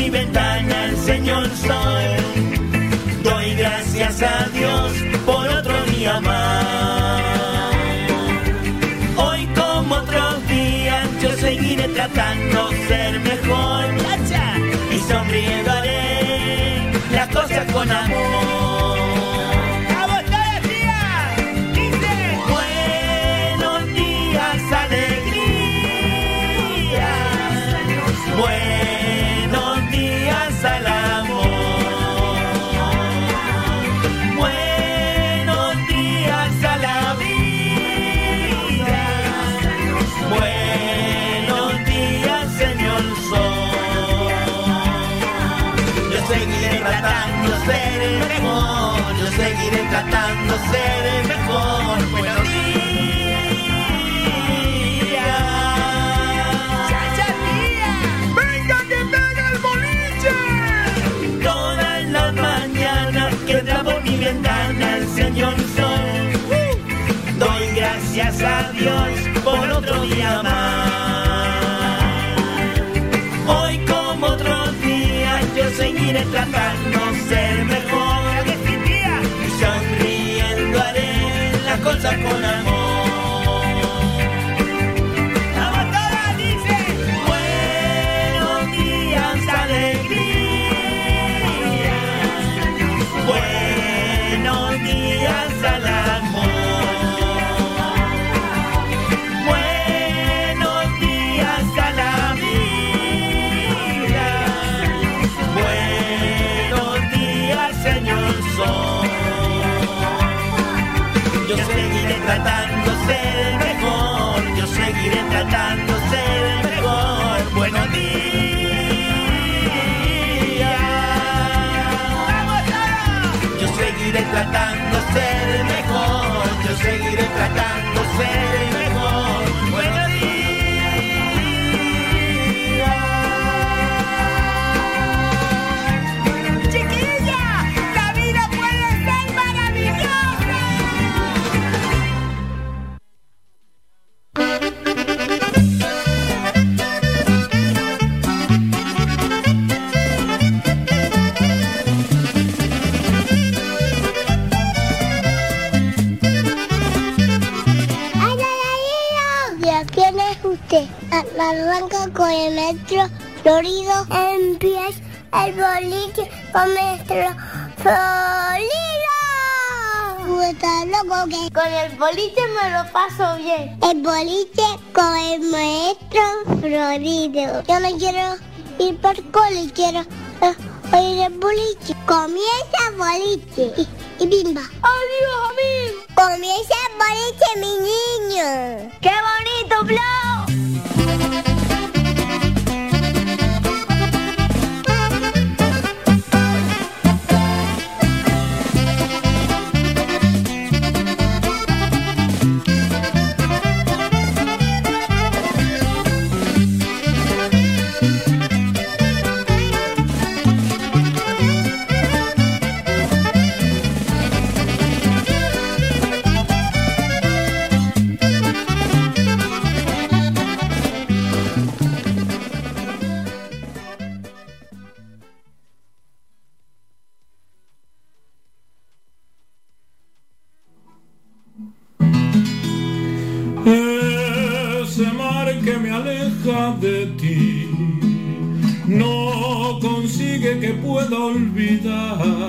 mi ventana el señor sol. Doy gracias a Dios por otro día más. Hoy como otros días yo seguiré tratando de ser mejor. Y sonriendo haré las cosas con amor. Tratando de ser el mejor. Yo seguiré tratando de ser el mejor. Buenos días. ¡Chacha, tía! ¡Venga que pega el boliche! Todas las mañanas que entra por mi ventana el señor sol. Doy gracias a Dios por otro día más. Hoy como otros días yo seguiré tratando ser mejor. Y sonriendo haré las cosas con amor. Tratando de ser el mejor. Buenos días. Yo seguiré tratando de ser el mejor. Yo seguiré tratando de ser el mejor. En pies el boliche con nuestro florido. ¿Tú estás loco que con el boliche me lo paso bien? El boliche con el maestro florido. Yo no quiero ir por cole, quiero eh, oír el boliche. Comienza el boliche y, y bimba. ¡Adiós, a mí! Comienza el boliche, mi niño. ¡Qué bonito, Blau! Que pueda olvidar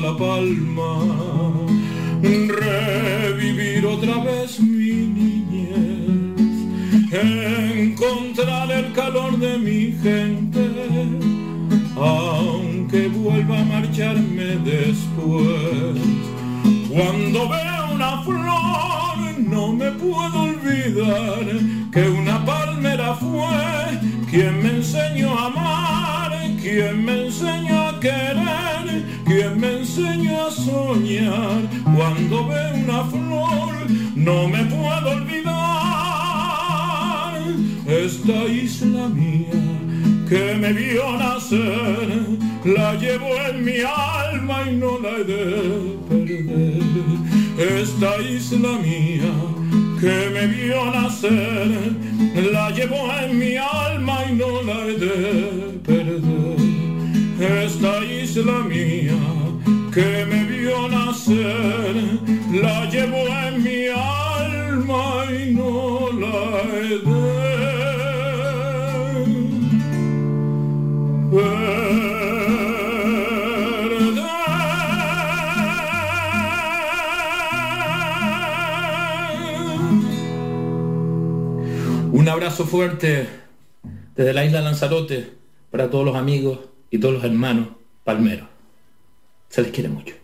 la palma, revivir otra vez mi niñez, encontrar el calor de mi gente, aunque vuelva a marcharme después. Cuando veo una flor no me puedo quien me enseñó a soñar. Cuando ve una flor, no me puedo olvidar. Esta isla mía que me vio nacer, la llevo en mi alma y no la he de perder. Esta isla mía que me vio nacer, la llevo en mi alma y no la he de perder. Esta isla mía que me vio nacer, la llevo en mi alma y no la he de Un abrazo fuerte desde la isla Lanzarote para todos los amigos y todos los hermanos palmeros. Se les quiere mucho.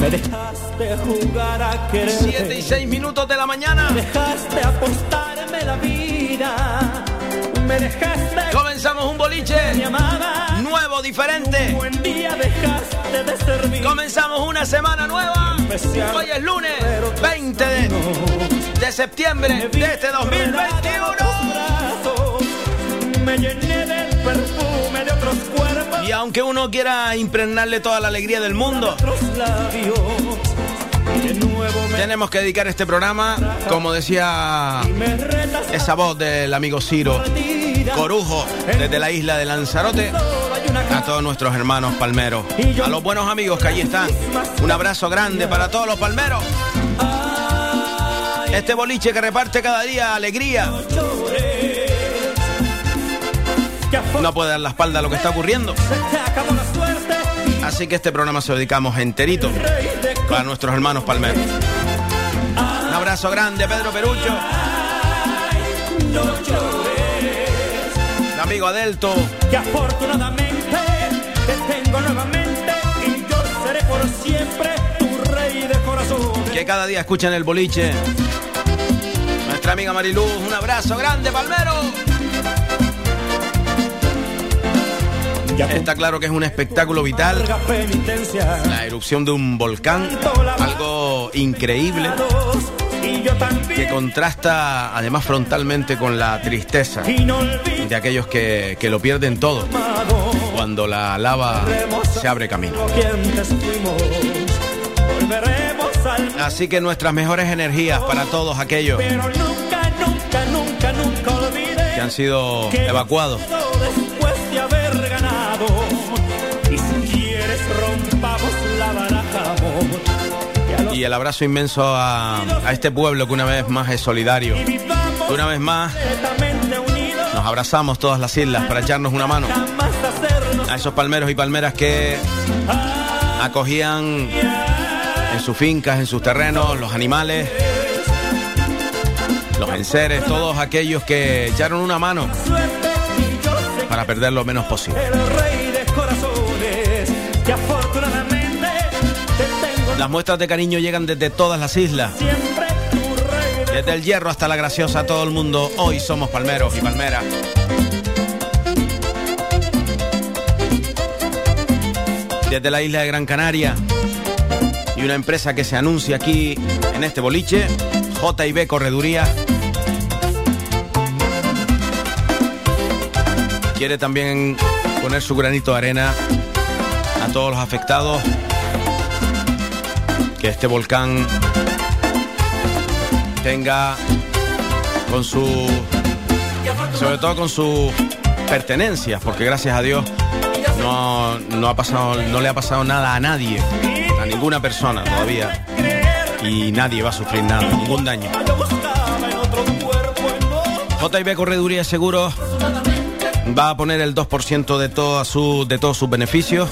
Me dejaste jugar a querer. 7 y 6 minutos de la mañana. Me dejaste apostarme la vida. Me dejaste Comenzamos un boliche amada. nuevo, diferente. Un buen día dejaste de servir. Comenzamos una semana nueva. Especial. Hoy es lunes 20 de, de septiembre de este 2021. Brazos, me llené del perfume de otros cuerpos. Y aunque uno quiera impregnarle toda la alegría del mundo, otros labios. Tenemos que dedicar este programa, como decía esa voz del amigo Ciro Corujo, desde la isla de Lanzarote, a todos nuestros hermanos palmeros, a los buenos amigos que allí están. Un abrazo grande para todos los palmeros. Este boliche que reparte cada día alegría. No puede dar la espalda a lo que está ocurriendo. Así que este programa se lo dedicamos enterito para nuestros hermanos palmeros. Un abrazo grande, Pedro Perucho. El amigo Adelto. que afortunadamente te tengo nuevamente y yo seré por siempre tu rey de corazón. que cada día escuchan el boliche. Nuestra amiga Mariluz, un abrazo grande, Palmero. Está claro que es un espectáculo vital, la erupción de un volcán, algo increíble que contrasta además frontalmente con la tristeza de aquellos que, que lo pierden todo cuando la lava se abre camino. Así que nuestras mejores energías para todos aquellos que han sido evacuados después de haber ganado. Y si quieres rompamos la baraja, amor. Y el abrazo inmenso a, a este pueblo que una vez más es solidario. Que una vez más nos abrazamos todas las islas para echarnos una mano. A esos palmeros y palmeras que acogían en sus fincas, en sus terrenos, los animales, los enseres, todos aquellos que echaron una mano para perder lo menos posible. Las muestras de cariño llegan desde todas las islas, desde el hierro hasta la graciosa, todo el mundo. Hoy somos palmeros y palmeras. Desde la isla de Gran Canaria y una empresa que se anuncia aquí en este boliche, JB Correduría. Quiere también poner su granito de arena a todos los afectados que este volcán tenga con su sobre todo con sus pertenencias porque gracias a Dios no, no ha pasado no le ha pasado nada a nadie a ninguna persona todavía y nadie va a sufrir nada ningún daño. JB Correduría Seguros va a poner el 2% de, toda su, de todos sus beneficios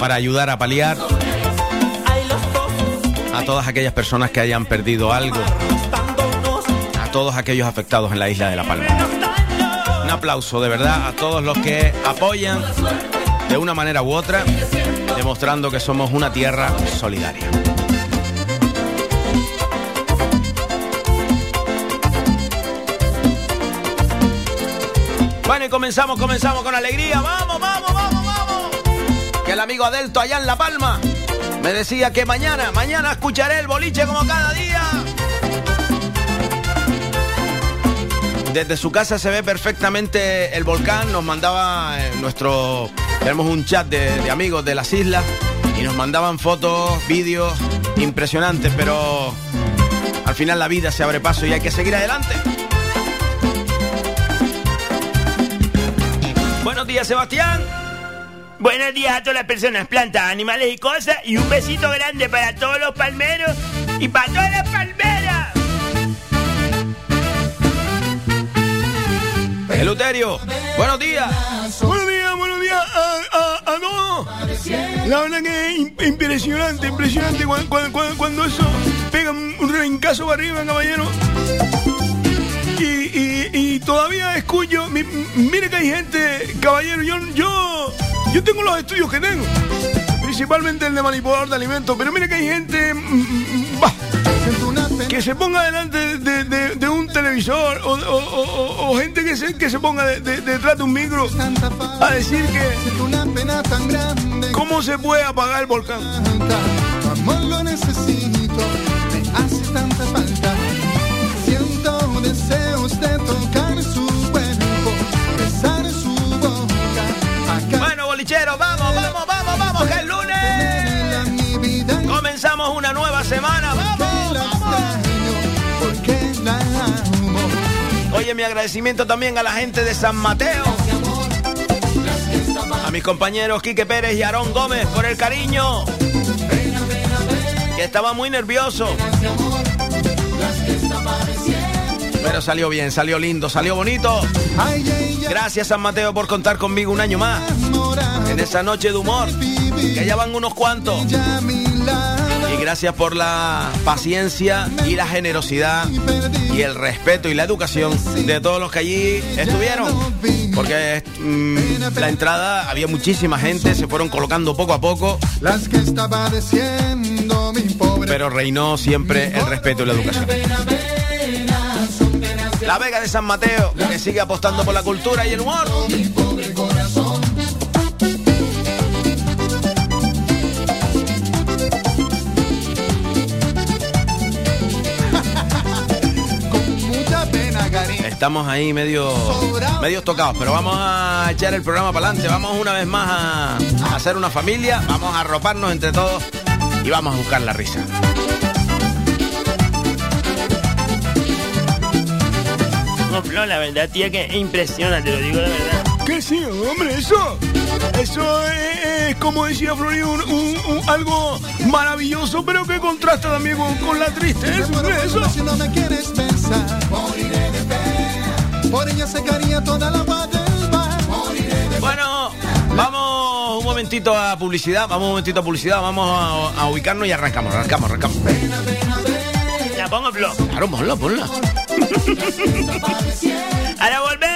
para ayudar a paliar a todas aquellas personas que hayan perdido algo, a todos aquellos afectados en la isla de La Palma. Un aplauso de verdad a todos los que apoyan de una manera u otra, demostrando que somos una tierra solidaria. Comenzamos, comenzamos con alegría. Vamos, vamos, vamos, vamos. Que el amigo Adelto allá en La Palma me decía que mañana, mañana escucharé el boliche como cada día. Desde su casa se ve perfectamente el volcán. Nos mandaba eh, nuestro. Tenemos un chat de, de amigos de las islas y nos mandaban fotos, vídeos impresionantes, pero al final la vida se abre paso y hay que seguir adelante. Buenos días, Sebastián. Buenos días a todas las personas, plantas, animales y cosas. Y un besito grande para todos los palmeros y para todas las palmeras. Eluterio, buenos días. Buenos días, buenos días a, a, a todos. La verdad que es im- impresionante, impresionante cuando, cuando- eso pega un un rencazo para arriba, caballero. Todavía escucho, mi- mire que hay gente, caballero, yo, yo, yo tengo los estudios que tengo, principalmente el de manipulador de alimentos, pero mire que hay gente, mm, mm, bah, que se ponga delante de, un televisor o, gente que se, que se ponga de- de- detrás de un micro a decir que cómo se puede apagar el volcán. Vamos, vamos, vamos, vamos, que es lunes. Comenzamos una nueva semana, vamos, vamos. Oye, mi agradecimiento también a la gente de San Mateo. A mis compañeros Quique Pérez y Aarón Gómez por el cariño. Que estaba muy nervioso. Pero salió bien, salió lindo, salió bonito. Gracias San Mateo por contar conmigo un año más. En esa noche de humor. Que ya van unos cuantos. Y gracias por la paciencia y la generosidad y el respeto y la educación de todos los que allí estuvieron. Porque mm, la entrada había muchísima gente, se fueron colocando poco a poco, las que pobre pero reinó siempre el respeto y la educación. La Vega de San Mateo, que sigue apostando por la cultura y el humor. Estamos ahí medio, medio tocados, pero vamos a echar el programa para adelante. Vamos una vez más a, a hacer una familia, vamos a arroparnos entre todos y vamos a buscar la risa. No, la verdad, tía, que impresiona, te lo digo de verdad. ¿Qué sí, hombre? Eso, eso es, es, como decía Florido, un, un- un- algo maravilloso, pero que contrasta también con, con la tristeza. Eso. una si no me quieres pensar por ella secaría toda la agua del mar moriré de Bueno, vamos un momentito a publicidad, vamos un momentito a publicidad, vamos a, a ubicarnos y arrancamos, arrancamos, arrancamos. La pongo, Flo. Claro, ponla, ponla. Ahora volvemos,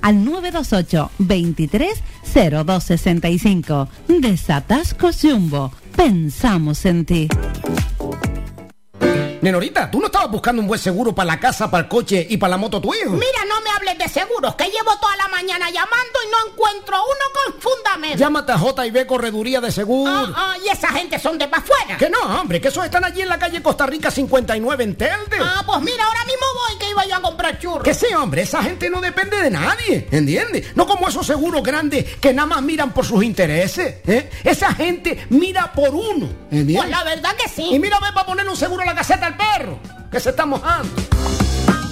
al 928 23 0265. Desatascos Jumbo. Pensamos en ti. Nenorita, ¿tú no estabas buscando un buen seguro para la casa, para el coche y para la moto tu hijo? Mira, no me hables de seguros, que llevo toda la mañana llamando y no encuentro uno con fundamento. Llámate a J&B Correduría de Seguro. Ah, ah, y esa gente son de para afuera. Que no, hombre, que esos están allí en la calle Costa Rica 59 en Telde. Ah, pues mira, ahora mismo voy que iba yo a comprar churros. Que sí, hombre, esa gente no depende de nadie, ¿entiendes? No como esos seguros grandes que nada más miran por sus intereses, ¿eh? Esa gente mira por uno, ¿entiendes? Pues la verdad que sí. Y mira, ve para poner un seguro a la caseta al perro, que se está mojando.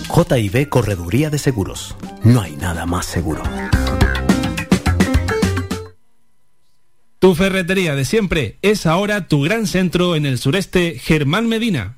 JB Correduría de Seguros. No hay nada más seguro. Tu ferretería de siempre es ahora tu gran centro en el sureste Germán Medina.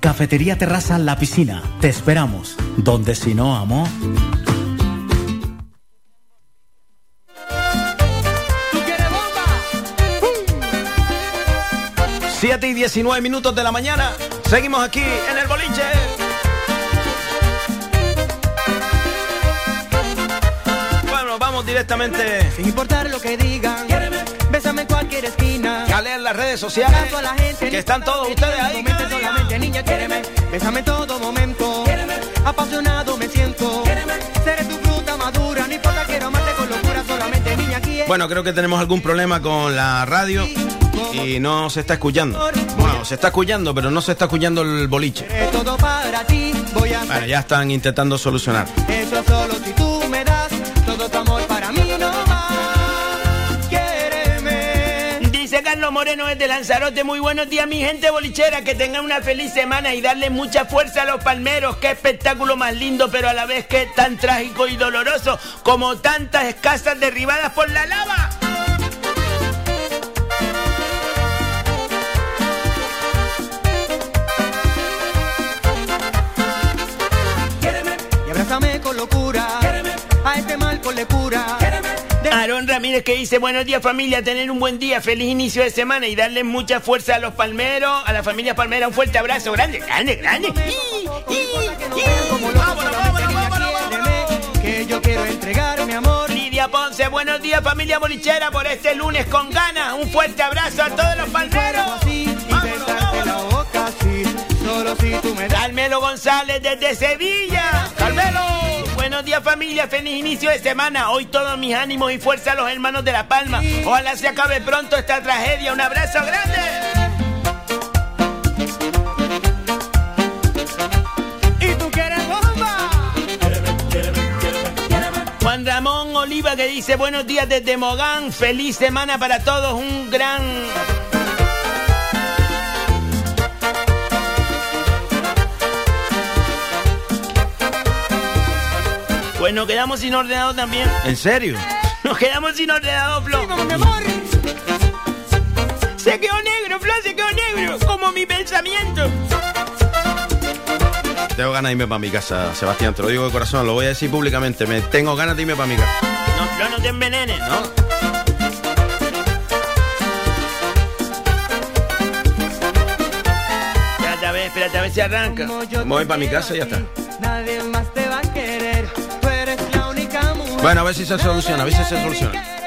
Cafetería Terraza La Piscina. Te esperamos. Donde si no, amor. 7 y 19 minutos de la mañana. Seguimos aquí en el boliche. Bueno, vamos directamente. Sin importar lo que digan, bésame en cualquier esquina. A leer las redes sociales. Caso a la gente, Que están todos ustedes ahí. Solamente, niña, quiéreme. Bésame en todo momento. Apasionado me siento. Seré tu fruta madura. No importa, quiero amarte con locura. Solamente, niña, quiere. Bueno, creo que tenemos algún problema con la radio y no se está escuchando. Bueno, se está escuchando, pero no se está escuchando el boliche. Todo para ti voy a Bueno, ya están intentando solucionar. Eso solo si tú Carlos Moreno desde Lanzarote, muy buenos días mi gente bolichera, que tengan una feliz semana y darle mucha fuerza a los palmeros, qué espectáculo más lindo, pero a la vez que tan trágico y doloroso como tantas casas derribadas por la lava. Ramírez que dice, buenos días familia, tener un buen día, feliz inicio de semana y darle mucha fuerza a los palmeros, a la familia palmera, un fuerte abrazo, grande, grande, grande. Y, y, y. Vámonos, vámonos, vámonos, vámonos. Que yo quiero entregar mi amor. Lidia Ponce, buenos días familia bolichera por este lunes con ganas, un fuerte abrazo a todos los palmeros. Boca así, solo si tú me das. Carmelo González desde Sevilla. Carmelo. Buenos días familia, feliz inicio de semana. Hoy todos mis ánimos y fuerza a los hermanos de La Palma. Ojalá se acabe pronto esta tragedia. Un abrazo grande. Y tú quieres bomba. Juan Ramón Oliva que dice buenos días desde Mogán. Feliz semana para todos. Un gran... Pues nos quedamos sin ordenador también. ¿En serio? Nos quedamos sin ordenador, Flo. Se quedó negro, Flo, se quedó negro. Como mi pensamiento. Tengo ganas de irme para mi casa, Sebastián. Te lo digo de corazón, lo voy a decir públicamente. Me tengo ganas de irme para mi casa. No, Flo, no te envenenes. ¿No? Espérate a ver, espérate a ver si arranca. Me voy para mi casa y ya está. Bueno, a ver si se soluciona, a ver si se soluciona.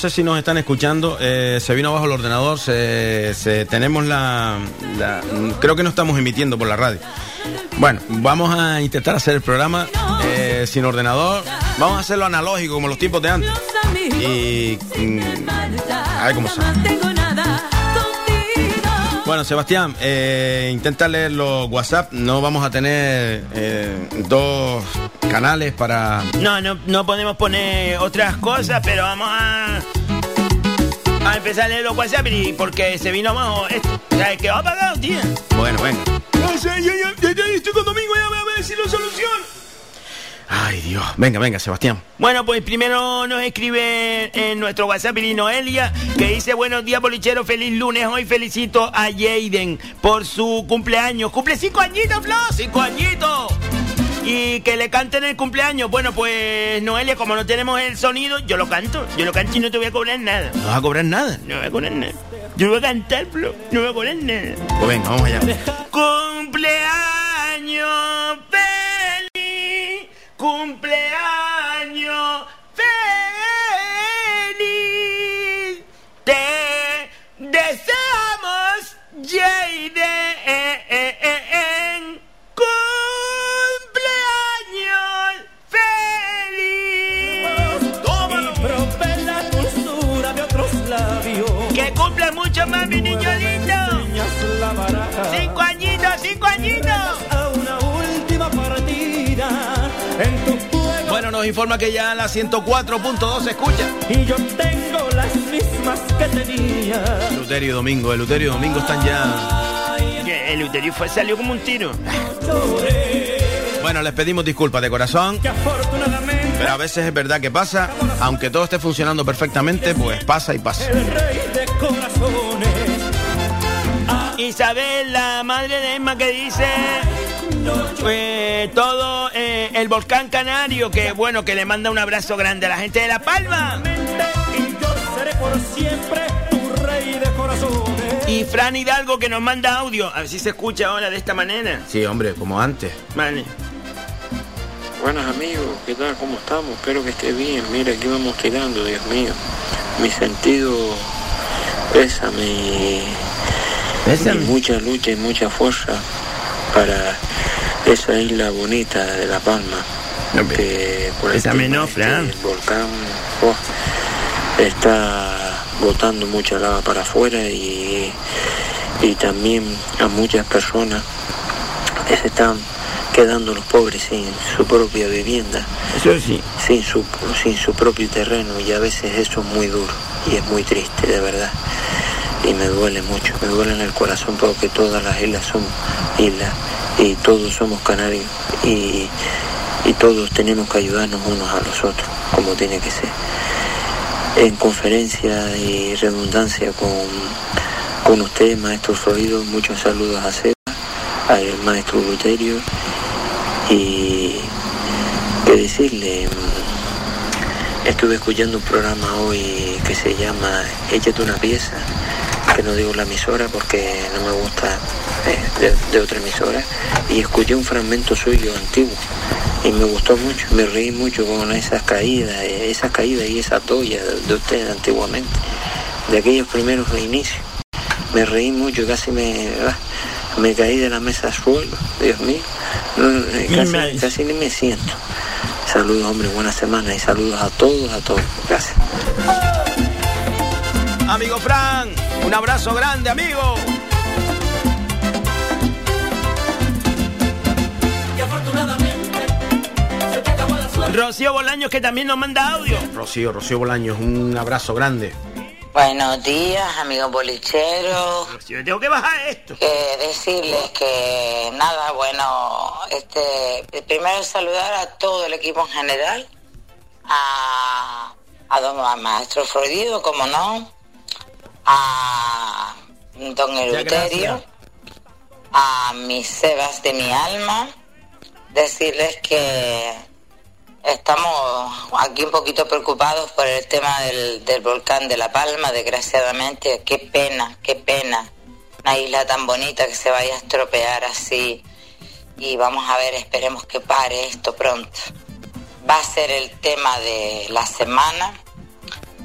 Sé si nos están escuchando. eh, se vino abajo el ordenador. Se, se- tenemos la, Creo que no estamos emitiendo por la radio. Bueno, vamos a intentar hacer el programa eh, sin ordenador. Vamos a hacerlo analógico como los tiempos de antes. Y. mm, a ver cómo sale. Bueno, Sebastián, eh, intenta leer los WhatsApp. No vamos a tener eh, dos canales para. No, no, no podemos poner otras cosas, pero vamos a. A empezar a leer los WhatsApp y porque se vino esto. O sea, que va apagado, tío. Bueno, venga. No sé, ya, ya estoy con Domingo, ya voy a ver si lo soluciono. Ay, Dios. Venga, venga, Sebastián. Bueno, pues primero nos escribe en nuestro WhatsApp y Noelia, que dice buenos días, bolichero, feliz lunes. Hoy felicito a Jaden por su cumpleaños. Cumple cinco añitos, Flo, cinco añitos. Y que le canten el cumpleaños. Bueno, pues Noelia, como no tenemos el sonido, yo lo canto. Yo lo canto y no te voy a cobrar nada. No vas a cobrar nada. No voy a cobrar nada. Yo voy a cantar, Flo. No voy a cobrar nada. Pues venga, vamos allá. Cumpleaños feliz, cumpleaños informa que ya la 104.2 se escucha. Y yo tengo las mismas que tenía. Luterio y Domingo, el Luterio y Domingo están ya. Que El uterio fue, salió como un tiro. Bueno, les pedimos disculpas de corazón. Afortunadamente. Pero a veces es verdad que pasa, aunque todo esté funcionando perfectamente, pues pasa y pasa. El rey de corazones. Isabel, la madre de Emma, que dice eh, todo el volcán canario, que bueno, que le manda un abrazo grande a la gente de La Palma. Y yo seré por siempre tu rey de corazones. Y Fran Hidalgo, que nos manda audio. A ver si se escucha ahora de esta manera. Sí, hombre, como antes. Vale. Buenas amigos, ¿qué tal? ¿Cómo estamos? Espero que esté bien. Mira, aquí vamos tirando, Dios mío. Mi sentido pésame y, y mucha lucha y mucha fuerza para esa isla bonita de La Palma. Que por el tema no, este Fran. del volcán oh, está botando mucha lava para afuera y, y también a muchas personas que se están quedando los pobres sin su propia vivienda, Eso sí. sin su, sin su propio terreno y a veces eso es muy duro y es muy triste de verdad y me duele mucho, me duele en el corazón porque todas las islas son islas y todos somos canarios y, y todos tenemos que ayudarnos unos a los otros como tiene que ser. En conferencia y redundancia con, con usted, maestro Florido, muchos saludos a Seba, al maestro Luterio y qué decirle, estuve escuchando un programa hoy que se llama Échate una pieza, que no digo la emisora porque no me gusta de, de otra emisora, y escuché un fragmento suyo antiguo y me gustó mucho, me reí mucho con esas caídas, esas caídas y esa toalla de, de usted antiguamente, de aquellos primeros inicios. Me reí mucho, casi me, ah, me caí de la mesa al suelo, Dios mío. No, eh, casi ni me siento. Saludos, hombre, buena semana y saludos a todos, a todos. Gracias. Amigo Fran, un abrazo grande, amigo. Rocío Bolaños, que también nos manda audio. Rocío, Rocío Bolaños, un abrazo grande. Buenos días, amigos bolicheros. Yo tengo que bajar esto. Que decirles que nada, bueno, este, primero saludar a todo el equipo en general, a, a don a maestro Freudido, como no, a don Eleuterio, a mis Sebas de mi alma, decirles que estamos aquí un poquito preocupados por el tema del, del volcán de La Palma, desgraciadamente. Qué pena, qué pena. Una isla tan bonita que se vaya a estropear así. Y vamos a ver, esperemos que pare esto pronto. Va a ser el tema de la semana.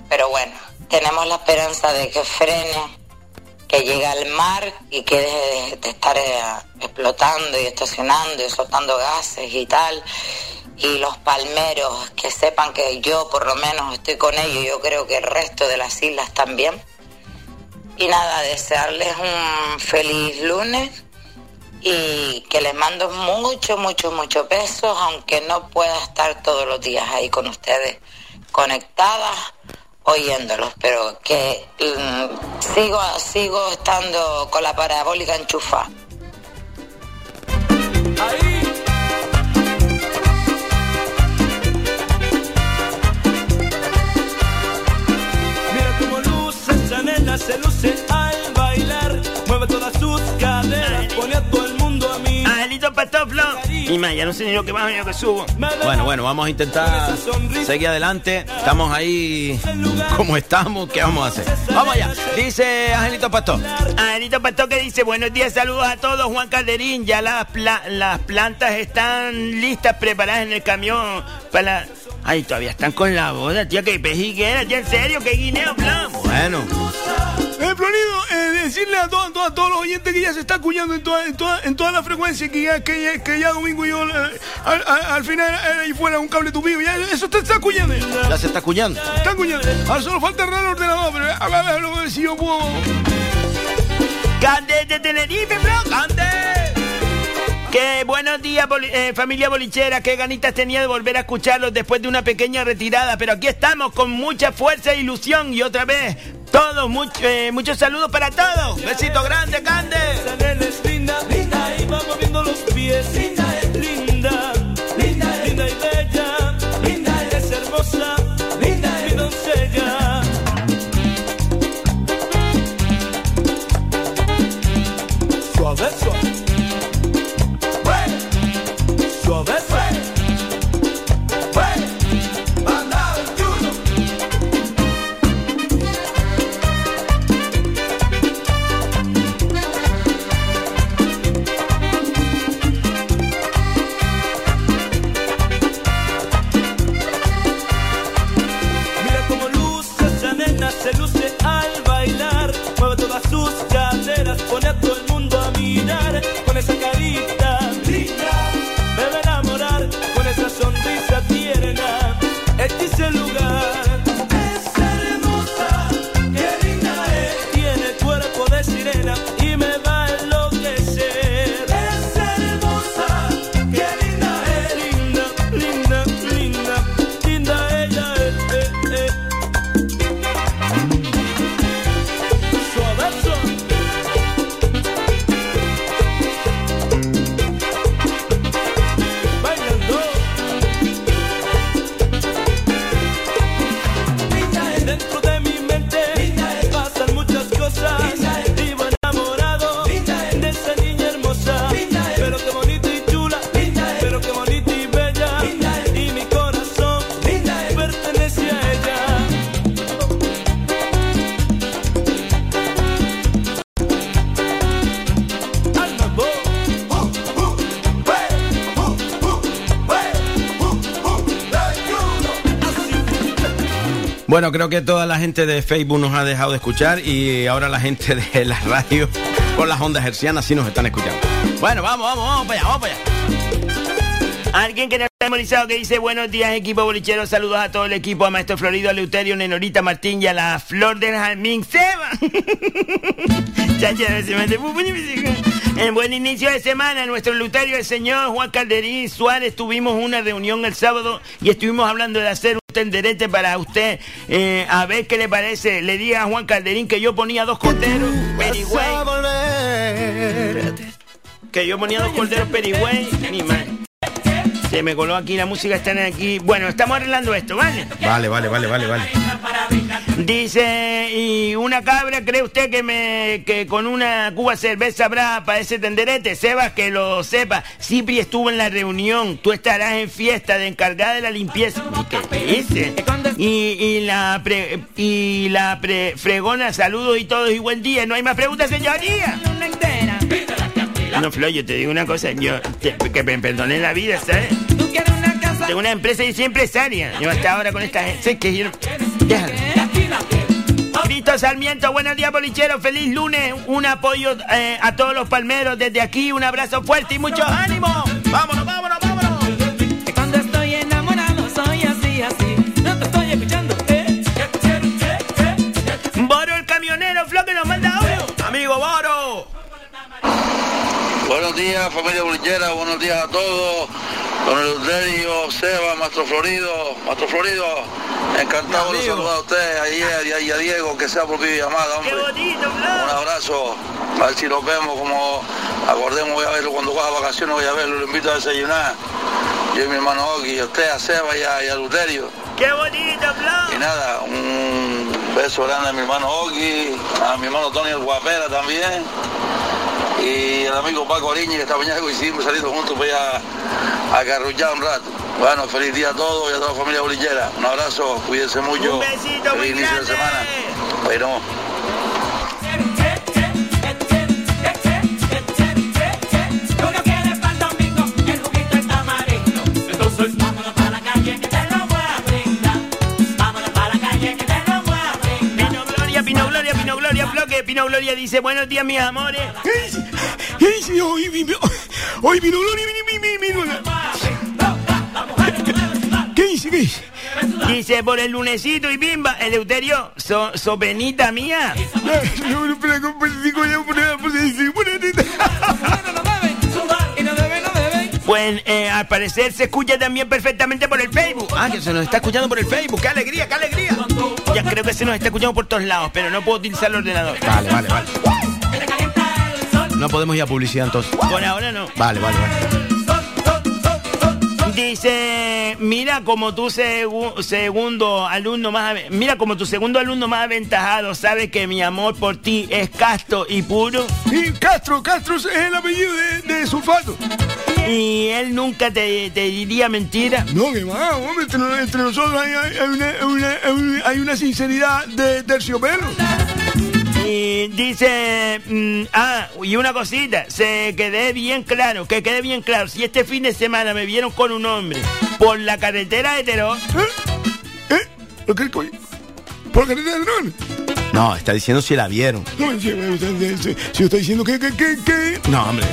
pero bueno, tenemos la esperanza de que frene, que llegue al mar y que deje de, estar eh, explotando y estacionando y soltando gases y tal. Y los palmeros, que sepan que yo por lo menos estoy con ellos, yo creo que el resto de las islas también. Y nada, desearles un feliz lunes y que les mando mucho, mucho, mucho besos, aunque no pueda estar todos los días ahí con ustedes conectadas oyéndolos, pero que mm, sigo, sigo estando con la parabólica enchufada. Se luce al bailar. Mueve todas sus caderas, pone a todo el mundo a mí. Angelito Patoflo. Y más, ya no sé ni lo que bajo ni lo que subo. Bueno, bueno, vamos a intentar seguir adelante. Estamos ahí como estamos. ¿Qué vamos a hacer? Vamos allá. Dice Angelito Pastor. Angelito Pastor que dice, buenos días, saludos a todos, Juan Calderín. Ya las, pla- las plantas están listas, preparadas en el camión para... Ay, todavía están con la boda, tía, que pejiguera, tía, en serio, que guineo hablamos. Bueno. Eh, Florido, eh, decirle a, todos- a todos- a todos los oyentes que ya se está acuñando en toda, en toda, en toda la frecuencia que ya, que ya, que ya Domingo y yo eh, al, al- al final eh, ahí fuera un cable tupido. Ya, eso te está acuñando. Ya se está acuñando. Está acuñando. Ahora solo falta arreglar el ordenador, pero a ver, a ver, a ver si yo puedo. ¡Cande de Tenerife, bro! ¡Cande! Que buenos días, eh, familia bolichera. Qué ganitas tenía de volver a escucharlos después de una pequeña retirada. Pero aquí estamos con mucha fuerza e ilusión. Y otra vez, todos, eh, muchos saludos para todos. Besito grande, Cande. Bueno, creo que toda la gente de Facebook nos ha dejado de escuchar y ahora la gente de la radio con las ondas hercianas sí nos están escuchando. Bueno, vamos, vamos, vamos para allá, vamos para allá. Alguien que nos ha memorizado que dice buenos días equipo bolichero, saludos a todo el equipo, a Maestro Florido, a Leuterio, Nenorita Martín y a la Flor del Jazmín Seba. En buen inicio de semana, nuestro Leuterio, el señor Juan Calderín Suárez, tuvimos una reunión el sábado y estuvimos hablando de hacer tenderete para usted, eh, a ver qué le parece. Le diga a Juan Calderín que yo ponía dos corderos, perigüey. Que yo ponía dos corderos perigüey, ni más. Se me coló aquí, la música está aquí. Bueno, estamos arreglando esto, ¿vale? Vale, vale, vale, vale, vale. Dice, y una cabra, ¿cree usted que me que con una cuba cerveza habrá para ese tenderete? Sebas, que lo sepa. Cipri estuvo en la reunión. Tú estarás en fiesta de encargada de la limpieza. ¿Y qué dice? Y, y la pre- y la pre- fregona, saludos y todos y buen día. No hay más preguntas, señoría. No, Flo, yo te digo una cosa, yo que me perdonen la vida, ¿sabes? Tengo una empresa y soy empresaria. Yo hasta ahora con esta gente, que yo... Déjalo. Juanito Sarmiento, buenos días, bolichero. Feliz lunes. Un apoyo eh, a todos los palmeros desde aquí. Un abrazo fuerte y mucho ánimo. Vámonos, vámonos, vámonos. Cuando estoy enamorado soy así, así. Buenos días, familia bolichera, buenos días a todos. Don Eleuterio, Seba, Maestro Florido, Maestro Florido, encantado de saludar a usted, a, y a Diego, que sea por videollamada, hombre. Un abrazo, a ver si nos vemos, como acordemos, voy a verlo cuando coja vacaciones, voy a verlo, lo invito a desayunar. Yo y mi hermano Oki, a usted, a Seba y a, y a. ¡Qué bonito, Flo! Y nada, un beso grande a mi hermano Oki, a mi hermano Tony el Guapera también. Y al amigo Paco Ariñi, que esta mañana coincidimos saliendo juntos para ir a, a carrullar un rato. Bueno, feliz día a todos y a toda la familia bolillera. Un abrazo, cuídense mucho. Un besito feliz inicio de semana. Bueno. El el Pino Gloria dice, buenos días, mis amores. Hoy, mi- hoy vino mi- mi- ¿Qué dice? ¿Qué dice? Dice, por el lunesito y bimba, Eleuterio, so, sopenita mía. Pues eh, al parecer se escucha también perfectamente por el Facebook. Ah, que se nos está escuchando por el Facebook. ¡Qué alegría, qué alegría! Ya creo que se nos está escuchando por todos lados, pero no puedo utilizar el ordenador. Vale, vale, vale. No podemos ir a publicidad entonces. Por ahora no. Vale, vale, vale. Dice, mira como tu segu- segundo alumno más, mira como tu segundo alumno más aventajado sabe que mi amor por ti es casto y puro. Y Castro, Castro es el apellido de, de sulfato. Y él nunca te, te diría mentira. No, que va, hombre, entre, entre nosotros hay, hay- hay una, una- una- hay una sinceridad de terciopelo. Y dice, mm, ah, y una cosita, se quede bien claro, que quede bien claro, si este fin de semana me vieron con un hombre por la carretera de Terón, ¿Por qué coño? ¿Por qué te ladrón? No, está diciendo si la vieron. No, si, si- si- si está diciendo que, que, que, que... No, hombre.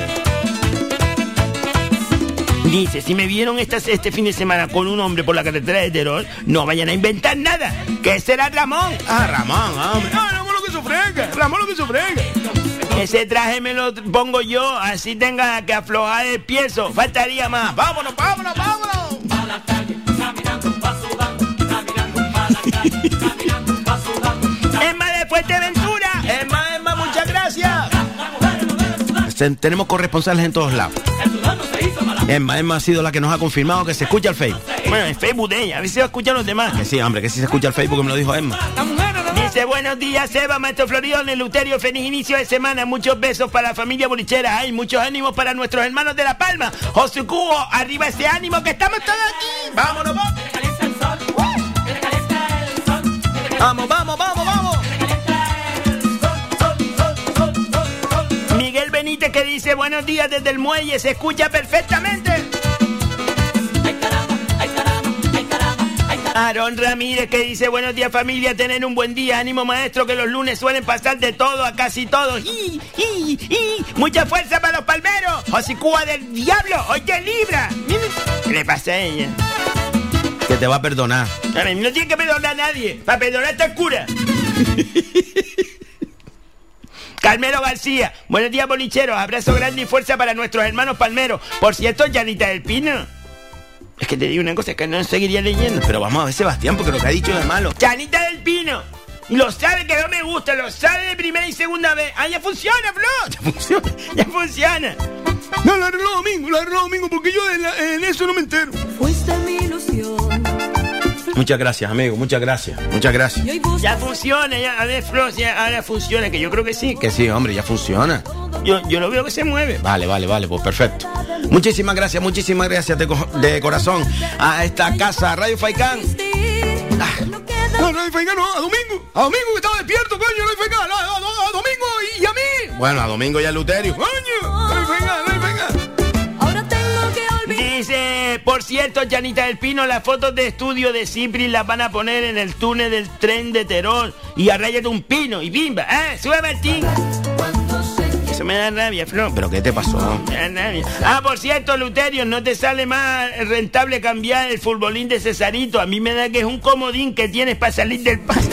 dice, si me vieron esta, este fin de semana con un hombre por la carretera de Terón, no vayan a inventar nada, que será Ramón. Ah, Ramón, hombre. No, Ramón sufrega, Ramón lo que sufrega. Ese traje me lo pongo yo, así tenga que aflojar el piezo, faltaría más. ¡Vámonos, vámonos, vámonos! Emma de Fuerteventura. Emma, Emma, muchas gracias. Ten- Tenemos corresponsales en todos lados. Emma, Emma ha sido la que nos ha confirmado que se escucha el Facebook. Bueno, el Facebook de ella, a ver si va a escuchar los demás. Que sí, hombre, que sí se escucha el Facebook, que me lo dijo Emma. Dice, buenos días, Seba, Maestro Floridón, Luterio, feliz inicio de semana, muchos besos para la familia bolichera, hay muchos ánimos para nuestros hermanos de La Palma. José Cubo, arriba ese ánimo que estamos todos aquí. Vámonos, vamos. Vamos, vamos, vamos, vamos. Miguel Benítez que dice, buenos días desde el muelle, se escucha perfectamente. Aarón Ramírez que dice buenos días familia, tener un buen día, ánimo maestro que los lunes suelen pasar de todo a casi todo. ¡Y, y, y! Mucha fuerza para los palmeros. José Cuba del diablo, oye Libra. ¿Qué le pasa a ella? Que te va a perdonar. A no tiene que perdonar a nadie. Para perdonar está el cura. Carmelo García, buenos días bolicheros, abrazo grande y fuerza para nuestros hermanos palmeros. Por cierto, Yanita del Pino. Es que te digo una cosa que no seguiría leyendo. Pero vamos a ver, Sebastián, porque lo que ha dicho es malo. Chanita del Pino. Lo sabe que no me gusta, lo sabe de primera y segunda vez. Ah, ya funciona, Flo. Ya funciona, ya funciona. No, lo arregló domingo, lo arregló domingo, porque yo en, la- en eso no me entero. Fuiste mi ilusión. Muchas gracias, amigo, muchas gracias. Muchas gracias. Ya funciona, ya, a ver, Flo, si ahora funciona, que yo creo que sí. Que sí, hombre, ya funciona. Yo, yo lo veo que se mueve. Vale, vale, vale, pues perfecto. Muchísimas gracias, muchísimas gracias de, de corazón a esta casa, Radio Faicán. No, no, Faicán, no, a domingo. A domingo que estaba despierto, coño, hay Faicán. A, a- a- a domingo y, y a mí. Bueno, a domingo ya Luterio. Coño, hay Faicán, hay Faicán. Dice, por cierto, Janita del Pino, las fotos de estudio de Cipri las van a poner en el túnel del tren de Terol y arráyate un pino y bimba. ¡Ah! ¡Sube Martín! Eso me da rabia, Flo. ¿Pero qué te pasó? Me da rabia. Ah, por cierto, Luterio, ¿no te sale más rentable cambiar el futbolín de Cesarito? A mí me da que es un comodín que tienes para salir del paso.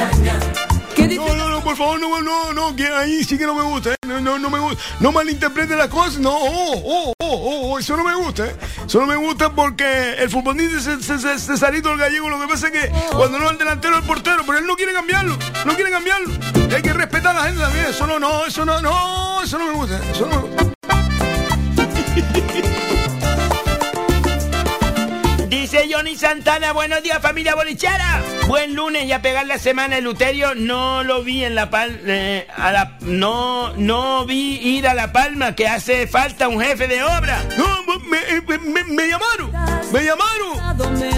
No, no, no, por favor, no, no, no, que ahí sí que no me gusta, ¿eh? No, no, no me gusta. No malinterprete las cosas, no, oh, oh, oh, oh, oh, eso no me gusta, ¿eh? Eso no me gusta porque el futbolista Ce- Cesarito el gallego, lo que pasa es que cuando no es el delantero el portero, pero él no quiere cambiarlo, no quiere cambiarlo. Y hay que respetar a la gente también, eso no, no, eso no, no, eso no me gusta, eso no me gusta. Dice Johnny Santana, buenos días familia bolichera. Buen lunes y a pegar la semana el Luterio. No lo vi en la palma, no, no vi ir a la palma que hace falta un jefe de obra. No, eh, me llamaron, me llamaron.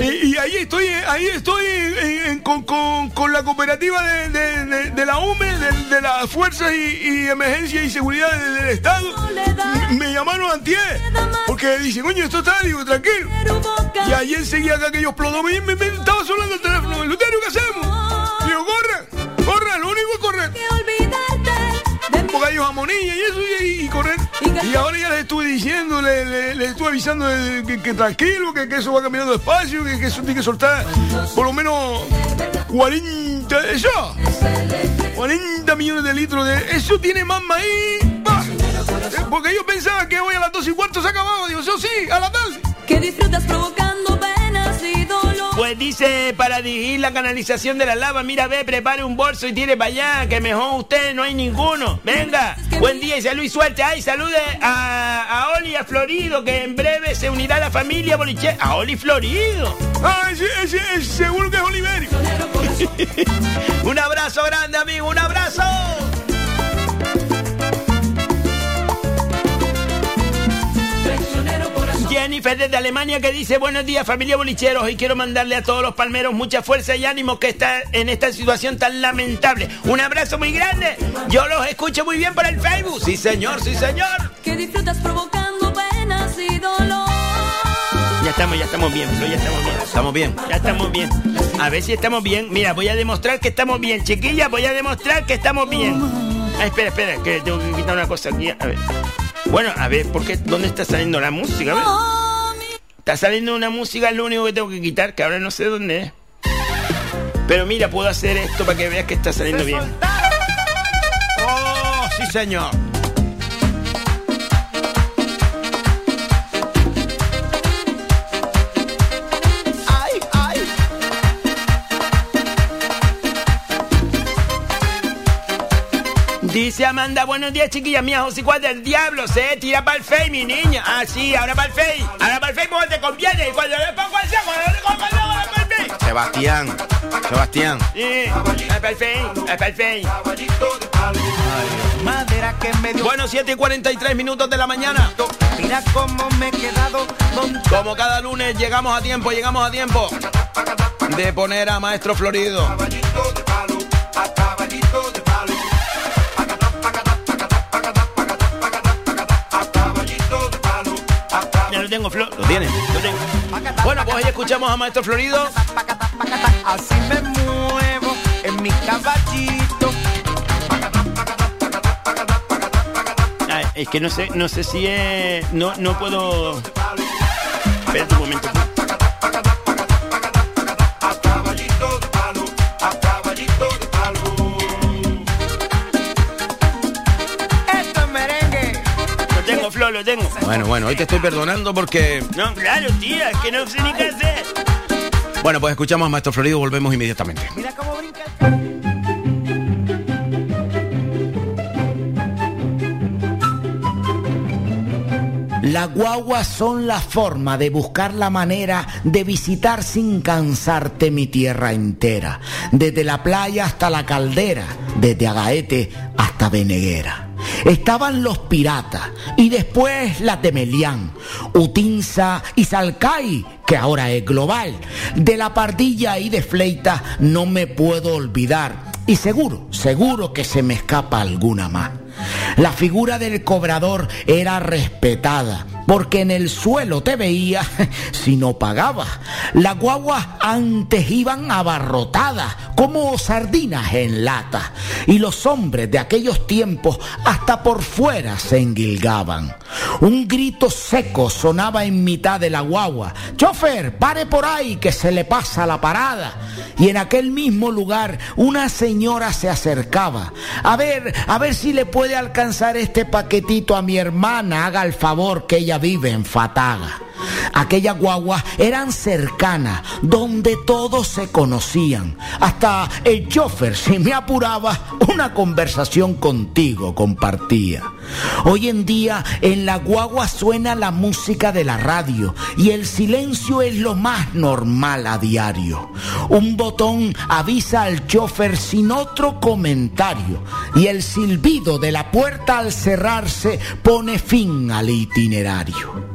Y, y ahí estoy, ahí estoy en- en- con, con- con la cooperativa de, de- de- de la UME, de, de las Fuerzas y, y Emergencia y Seguridad del, Estado. Me llamaron antier, porque dicen, coño, esto está, digo, tranquilo. Y ahí enseguida acá que ellos explotó, me, me- me estaba sonando el teléfono. Luterio, ¿qué hacemos? Digo, corre, corre, lo único es correr. Un bocadillo jamonilla y eso, y, y correr. Y ahora ya les estuve diciendo, le- le- les, estuve avisando que, que tranquilo, que, que eso va caminando despacio, que, eso tiene que soltar por lo menos 40, eso, 40 millones de litros de... Eso tiene más maíz. bah. Eh, Porque yo pensaba que hoy a las 2 y cuarto se acababa. Digo, eso sí, a la tarde. Que disfrutas provocando penas y dolor. Pues dice, para dirigir la canalización de la lava, mira, ve, prepare un bolso y tire para allá, que mejor usted no hay ninguno. Venga, buen día y salud y suerte. Ay, salude a, a Oli a Florido, que en breve se unirá la familia boliche. A Oli Florido. Ah, ese, ese, ese seguro que es Oliverio. un abrazo grande, amigo, un abrazo. Jennifer desde Alemania que dice buenos días familia bolicheros y quiero mandarle a todos los palmeros mucha fuerza y ánimo que está en esta situación tan lamentable. Un abrazo muy grande. Yo los escucho muy bien por el Facebook. Sí señor, sí señor. Que disfrutas provocando penas y dolor. Ya estamos, ya estamos bien, ya estamos bien. Estamos bien. Ya estamos bien. A ver si estamos bien. Mira, voy a demostrar que estamos bien, chiquillas. Voy a demostrar que estamos bien. Ah, espera, espera, que tengo que quitar una cosa aquí. A ver. Bueno, a ver, ¿por qué? ¿Dónde está saliendo la música? Está saliendo una música, lo único que tengo que quitar, que ahora no sé dónde es. Pero mira, puedo hacer esto para que veas que está saliendo bien. ¡Oh, sí, señor! Dice Amanda, buenos días chiquillas mías, José ¿cuál del diablo? Se tira para el Fey, mi niña. Ah, sí, ahora para el Fey. Ahora para el Fey porque te conviene. Y cuando le pongo el cuando le pongo el ahora para el Fey. Sebastián, Sebastián. Sí, para el Fey, ahora para el Fey. Madera que me dio. Bueno, 7 y 43 minutos de la mañana. Mira cómo me he quedado Como cada lunes llegamos a tiempo, llegamos a tiempo de poner a Maestro Florido. Ya lo tengo, Flo. ¿Lo tiene? Lo tengo. Bueno, pues hoy escuchamos a Maestro Florido. Así me muevo en mi caballito. Ay, es que no sé, no sé si es. No, no puedo. Espérate un momento. Lo tengo. Bueno, bueno, hoy te estoy perdonando porque. No, claro, tía, es que no sé ni qué hacer. Bueno, pues escuchamos a Maestro Florido, volvemos inmediatamente. Mira cómo brinca. Las guaguas son la forma de buscar la manera de visitar sin cansarte mi tierra entera, desde la playa hasta la caldera, desde Agaete hasta Beneguera. Estaban los piratas y después las de Melián, Utinsa y Salcay, que ahora es global. De la pardilla y de Fleita no me puedo olvidar y seguro, seguro que se me escapa alguna más. La figura del cobrador era respetada porque en el suelo te veía si no pagabas. Las guaguas antes iban abarrotadas como sardinas en lata y los hombres de aquellos tiempos hasta por fuera se enguilgaban. Un grito seco sonaba en mitad de la guagua. Chofer, pare por ahí que se le pasa la parada. Y en aquel mismo lugar una señora se acercaba. A ver, a ver si le puede alcanzar este paquetito a mi hermana. Haga el favor que ella vive en Fataga. Aquellas guaguas eran cercanas, donde todos se conocían. Hasta el chofer, si me apuraba, una conversación contigo compartía. Hoy en día en la guagua suena la música de la radio y el silencio es lo más normal a diario. Un botón avisa al chofer sin otro comentario y el silbido de la puerta al cerrarse pone fin al itinerario.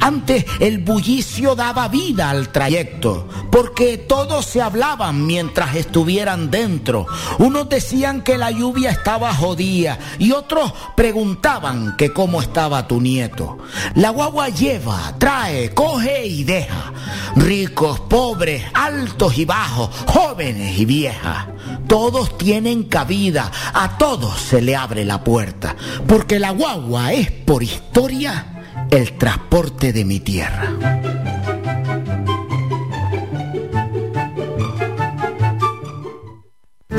Antes el bullicio daba vida al trayecto, porque todos se hablaban mientras estuvieran dentro. Unos decían que la lluvia estaba jodida y otros preguntaban que cómo estaba tu nieto. La guagua lleva, trae, coge y deja. Ricos, pobres, altos y bajos, jóvenes y viejas. Todos tienen cabida, a todos se le abre la puerta, porque la guagua es por historia el transporte de mi tierra.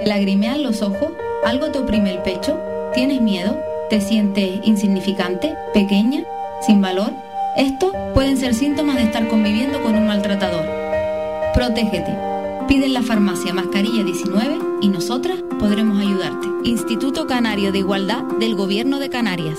¿Te lagrimean los ojos? ¿Algo te oprime el pecho? ¿Tienes miedo? ¿Te sientes insignificante? ¿Pequeña? ¿Sin valor? Estos pueden ser síntomas de estar conviviendo con un maltratador. Protégete. Pide en la farmacia mascarilla 19 y nosotras podremos ayudarte. Instituto Canario de Igualdad del Gobierno de Canarias.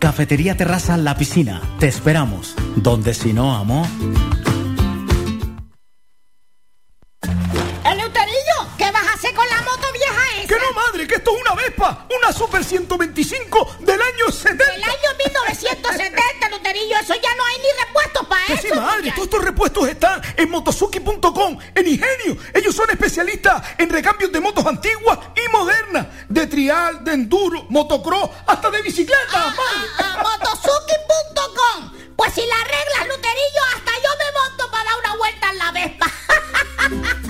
Cafetería Terraza La Piscina. Te esperamos. Donde si no, amor. Eleuterillo, ¿qué vas a hacer con la moto vieja esa? Que no, madre, que esto es una Vespa, una Super 125 del año 70. Del año 1970, Eleuterillo, eso ya no hay ni Sí, todos estos repuestos están en motosuki.com, en Ingenio. Ellos son especialistas en recambios de motos antiguas y modernas, de trial, de enduro, motocross, hasta de bicicleta. motosuki.com. Pues si la reglas, Luterillo, hasta yo me monto para dar una vuelta en la Vespa.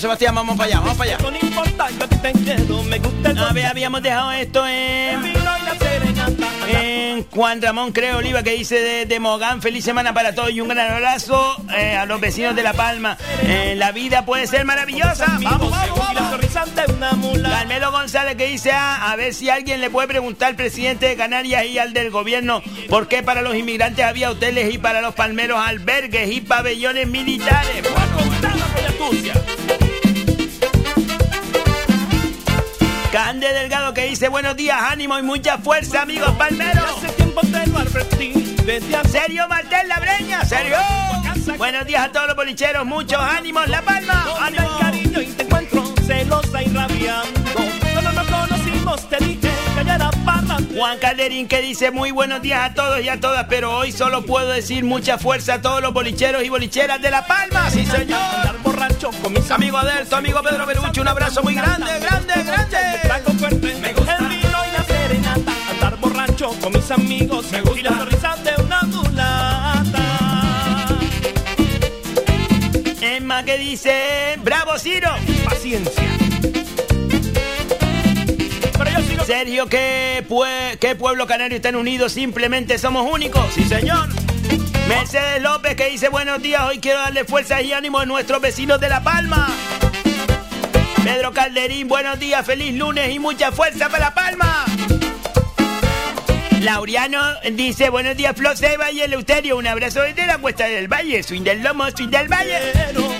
Sebastián, vamos para allá, vamos para allá. No importa, yo te me gusta el habíamos dejado esto en, vino y la serenata. en Juan Ramón Creo Oliva que dice de, de Mogán, feliz semana para todos y un gran abrazo eh, a los vecinos de La Palma. Eh, la vida puede ser maravillosa. Vamos, vamos, vamos. Carmelo González que dice ah, a ver si alguien le puede preguntar al presidente de Canarias y al del gobierno por qué para los inmigrantes había hoteles y para los palmeros albergues y pabellones militares. Cande Delgado que dice buenos días, ánimo y mucha fuerza, amigos palmeros. Hace tiempo te lo advertí, vete a ¿Serio Martel La Breña? ¿Serio? Buenos días a todos los bolicheros, muchos ánimos, La Palma. ¡Ánimo! y cariño y te encuentro celosa y rabiando. Cuando nos conocimos te dije Juan Calderín que dice muy buenos días a todos y a todas, pero hoy solo puedo decir mucha fuerza a todos los bolicheros y bolicheras de La Palma. Sí, señor. Andar borracho con mis Amigo Adelto, amigo Pedro Perucho, un abrazo muy grande, grande, grande. Fuerte, me gusta el vino y la serenata. Andar borracho con mis amigos, me gusta y la sonrisa de una mulata. Emma que dice, bravo Ciro. Paciencia. Sergio, ¿qué, qué pueblo canario están unidos? Simplemente somos únicos. Sí, señor. Mercedes López que dice buenos días, hoy quiero darle fuerza y ánimo a nuestros vecinos de La Palma. Pedro Calderín, buenos días, feliz lunes y mucha fuerza para La Palma. Laureano dice buenos días, Flo Seba y Eleuterio, un abrazo desde la Cuesta del Valle, swing del Lomo, swing del Valle.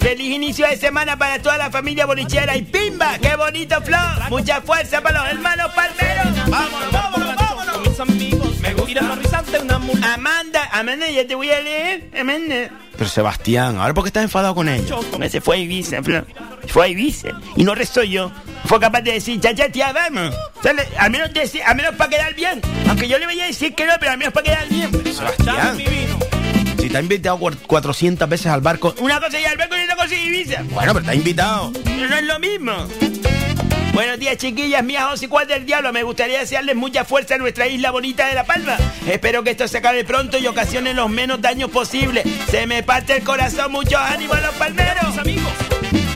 Feliz inicio de semana para toda la familia bolichera y pimba, qué bonito Flo. Mucha fuerza para los hermanos palmeros. Vámonos, vámonos, vámonos. Una. Amanda, Amanda, ya te voy a leer. Amanda. Pero Sebastián, ahora por qué estás enfadado con ella. Porque se fue a Ibiza, Flo. Fue a Ibiza. Y no restó yo. Fue capaz de decir, ya, ya, tía, vamos. O sea, le- al menos, decir- al menos para quedar bien. Aunque yo le voy a decir que no, pero al menos para quedar bien. Sebastián. Si te ha invitado cuar- 400 veces al barco. Una cosa y al barco y otra cosa y Ibiza. Bueno, pero te ha invitado. Pero no es lo mismo. Buenos días, chiquillas mías, os y cuál del diablo. Me gustaría desearles mucha fuerza a nuestra isla bonita de La Palma. Espero que esto se acabe pronto y ocasione los menos daños posibles. Se me parte el corazón, muchos ánimos a los palmeros. amigos.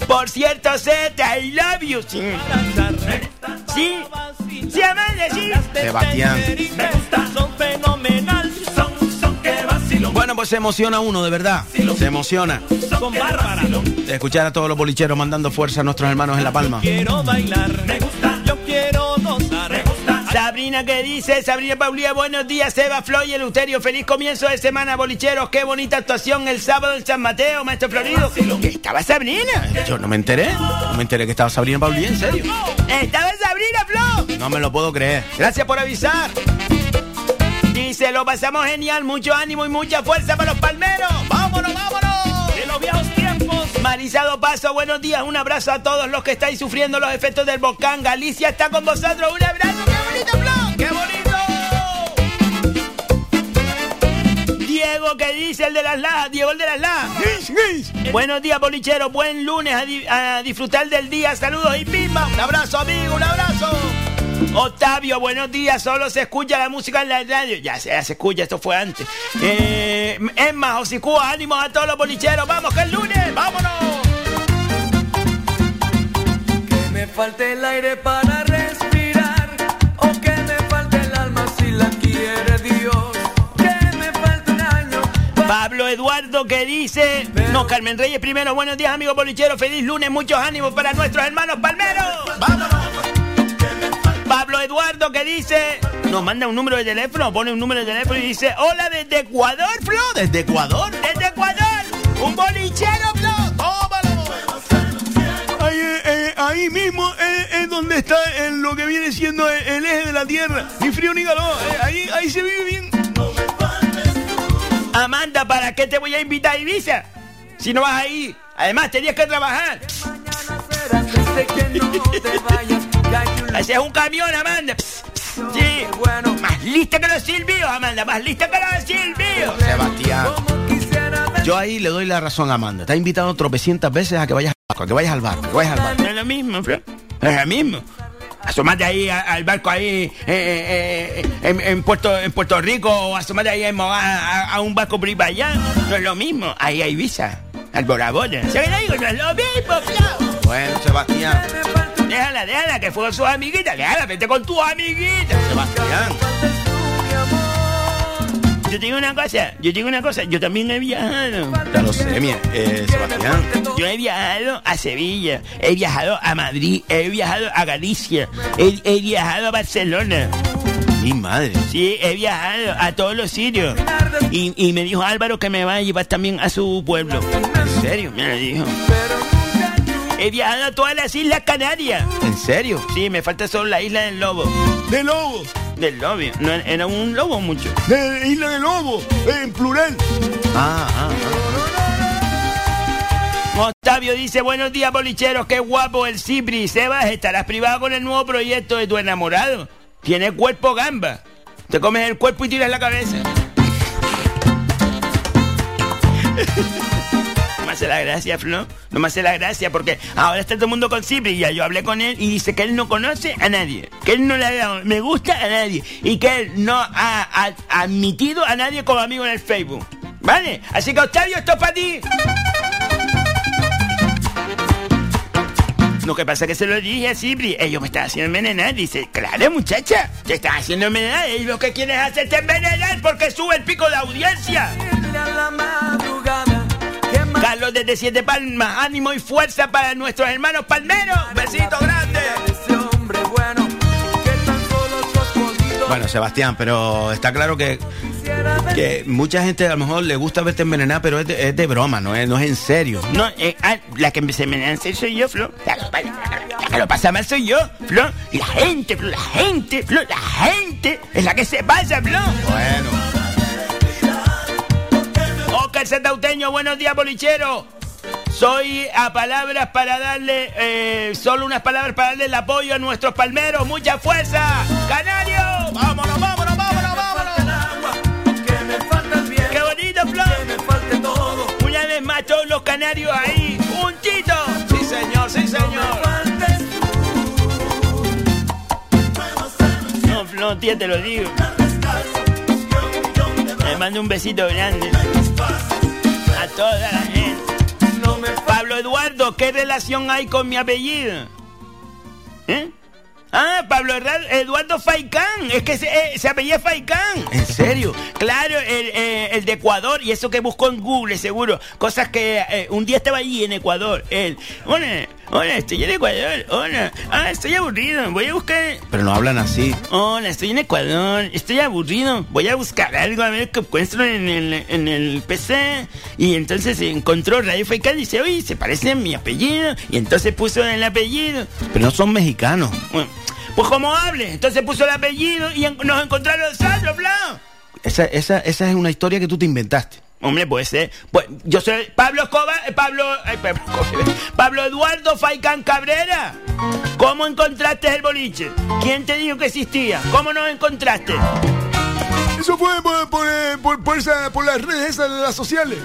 Por cierto, Zeta, I love you. Sí. Sí. Sí, Amanda, sí. Sebastián. Me gusta, son fenomenal. Bueno, pues se emociona uno, de verdad. Se emociona. Son bárbaras. De escuchar a todos los bolicheros mandando fuerza a nuestros hermanos en La Palma. Quiero bailar, me gusta. Yo quiero gozar, me gusta. Sabrina que dice, Sabrina Paulía, buenos días, Seba, Floy y Eleuterio, feliz comienzo de semana, bolicheros, qué bonita actuación el sábado en San Mateo, maestro Florido. ¿Que estaba Sabrina? Yo no me enteré, no me enteré que estaba Sabrina Paulía, en serio. ¿Estaba Sabrina, Flo? No me lo puedo creer. Gracias por avisar. Dice, lo pasamos genial, mucho ánimo y mucha fuerza para los palmeros. ¡Vámonos, vámonos! De los viejos tiempos. Marizado Paso, buenos días, un abrazo a todos los que estáis sufriendo los efectos del volcán. Galicia está con vosotros, un abrazo, qué bonito, Flo, qué bonito. Diego, que dice el de las lajas? Diego, el de las lajas. Buenos días, bolichero, buen lunes a, di- a disfrutar del día. Saludos y pimba. Un abrazo, amigo, un abrazo. Octavio, buenos días. Solo se escucha la música en la radio. Ya se, ya se escucha, esto fue antes. Eh, es más, Osicúa, ánimos a todos los bolicheros. Vamos, que es lunes, vámonos. Que me falte el aire para respirar o que me falte el alma si la quiere Dios. Que me falte un año. Pablo Eduardo que dice, no, Carmen Reyes primero, buenos días amigos bolicheros, feliz lunes, muchos ánimos para nuestros hermanos palmeros. ¡Vámonos! Pablo Eduardo que dice, nos manda un número de teléfono, pone un número de teléfono y dice, hola desde Ecuador, Flo, desde Ecuador, desde Ecuador, un bolichero, Flo, tómalo. Ahí, eh, eh, ahí mismo eh, es donde está eh, lo que viene siendo el, el eje de la Tierra. Ni frío ni calor. eh, ahí, ahí se vive bien. Amanda, ¿para qué te voy a invitar a Ibiza? Si no vas ahí. Además, tenías que trabajar. Ese es un camión, Amanda. Sí, bueno. Más lista que los silbios, Amanda. Más lista que los silbios. Sebastián. Yo ahí le doy la razón a Amanda. Te ha invitado tropecientas veces a que vayas al barco, a que vayas al barco, que vayas al barco. No es lo mismo, Flo. No es lo mismo. Asomate ahí a- al barco ahí eh, eh, eh, en, en Puerto, en Puerto Rico o asomate ahí en a, a un barco por ahí para allá. No es lo mismo. Ahí hay visa. Al Bora Bora. ¿Sabes qué digo? No es lo mismo, Flo. Bueno, Sebastián. Déjala, déjala, que fue sus amiguitas. Déjala, vete con tus amiguitas. Sebastián. Yo te digo una cosa, yo te digo una cosa, yo también he viajado. Ya lo sé, mi, eh, Sebastián. Yo he viajado a Sevilla, he viajado a Madrid, he viajado a Galicia, he, he viajado a Barcelona. Mi madre. Sí, he viajado a todos los sitios. Y, y me dijo Álvaro que me va a llevar también a su pueblo. ¿En serio? Me lo dijo. He viajado a todas las Islas Canarias. ¿En serio? Sí, me falta solo la isla del lobo. ¿Del lobo? Del lobo. No, era un lobo mucho. De isla del lobo, en plural. Ah, ah, Octavio dice, buenos días, bolicheros, qué guapo el Cipri. Sebas, estarás privado con el nuevo proyecto de tu enamorado. Tiene cuerpo gamba. Te comes el cuerpo y tiras la cabeza. Me hace la gracia, Flo. No me hace la gracia porque ahora está todo el mundo con Cipri. y Ya yo hablé con él y dice que él no conoce a nadie. Que él no le ha dado me gusta a nadie. Y que él no ha, ha- admitido a nadie como amigo en el Facebook. ¿Vale? Así que Octavio, esto es para ti. Lo que pasa es que se lo dije a Cipri. Ellos me están haciendo envenenar. Dice, claro, muchacha, te estás haciendo envenenar. Y lo que quieres es hacerte envenenar porque sube el pico de audiencia. Carlos desde Siete Palmas, ánimo y fuerza para nuestros hermanos palmeros. Besito grande. Bueno, Sebastián, pero está claro que, que mucha gente a lo mejor le gusta verte envenenar, pero es de, es de broma, no es, no es en serio. No, eh, ah, la que se envenena en serio soy yo, Flo. La, que- la que lo pasa mal soy yo, Flo. Y la gente, Flo, la gente, Flo, la gente es la que se pasa, Flo. Bueno. Oscar Santauteño, buenos días, bolichero. Soy a palabras para darle, eh, solo unas palabras para darle el apoyo a nuestros palmeros. ¡Mucha fuerza! ¡Canario! ¡Vámonos, vámonos, vámonos, vámonos! ¡Qué bonito, Flo! Una vez más todos los canarios ahí, juntitos. Sí, señor, sí, señor. No, Flo, tía, te lo digo. Le mando un besito grande a toda la gente. Pablo Eduardo, ¿qué relación hay con mi apellido? ¿Eh? Ah, Pablo Eduardo Faicán. Es que se, eh, se apellida Faicán. ¿En serio? Claro, el, eh, de Ecuador. Y eso que buscó en Google, seguro. Cosas que eh, un día estaba allí en Ecuador. Él. Hola, estoy en Ecuador. Hola. Ah, estoy aburrido. Voy a buscar. Pero no hablan así. Hola, estoy en Ecuador, estoy aburrido. Voy a buscar algo a ver qué encuentro en el, en el PC. Y entonces encontró Radio Faicán y dice, oye, se parece a mi apellido. Y entonces puso el apellido. Pero no son mexicanos. Bueno, pues como hable, entonces puso el apellido y en- nos encontraron los otros, Blanc. Esa, esa, esa es una historia que tú te inventaste. Hombre, puede ser. Pues yo soy Pablo Escobar, eh, Pablo, ay, Pablo, Eduardo Faicán Cabrera. ¿Cómo encontraste el boliche? ¿Quién te dijo que existía? ¿Cómo nos encontraste? Eso fue por, por, eh, por- por esa- por las redes esas de las sociales.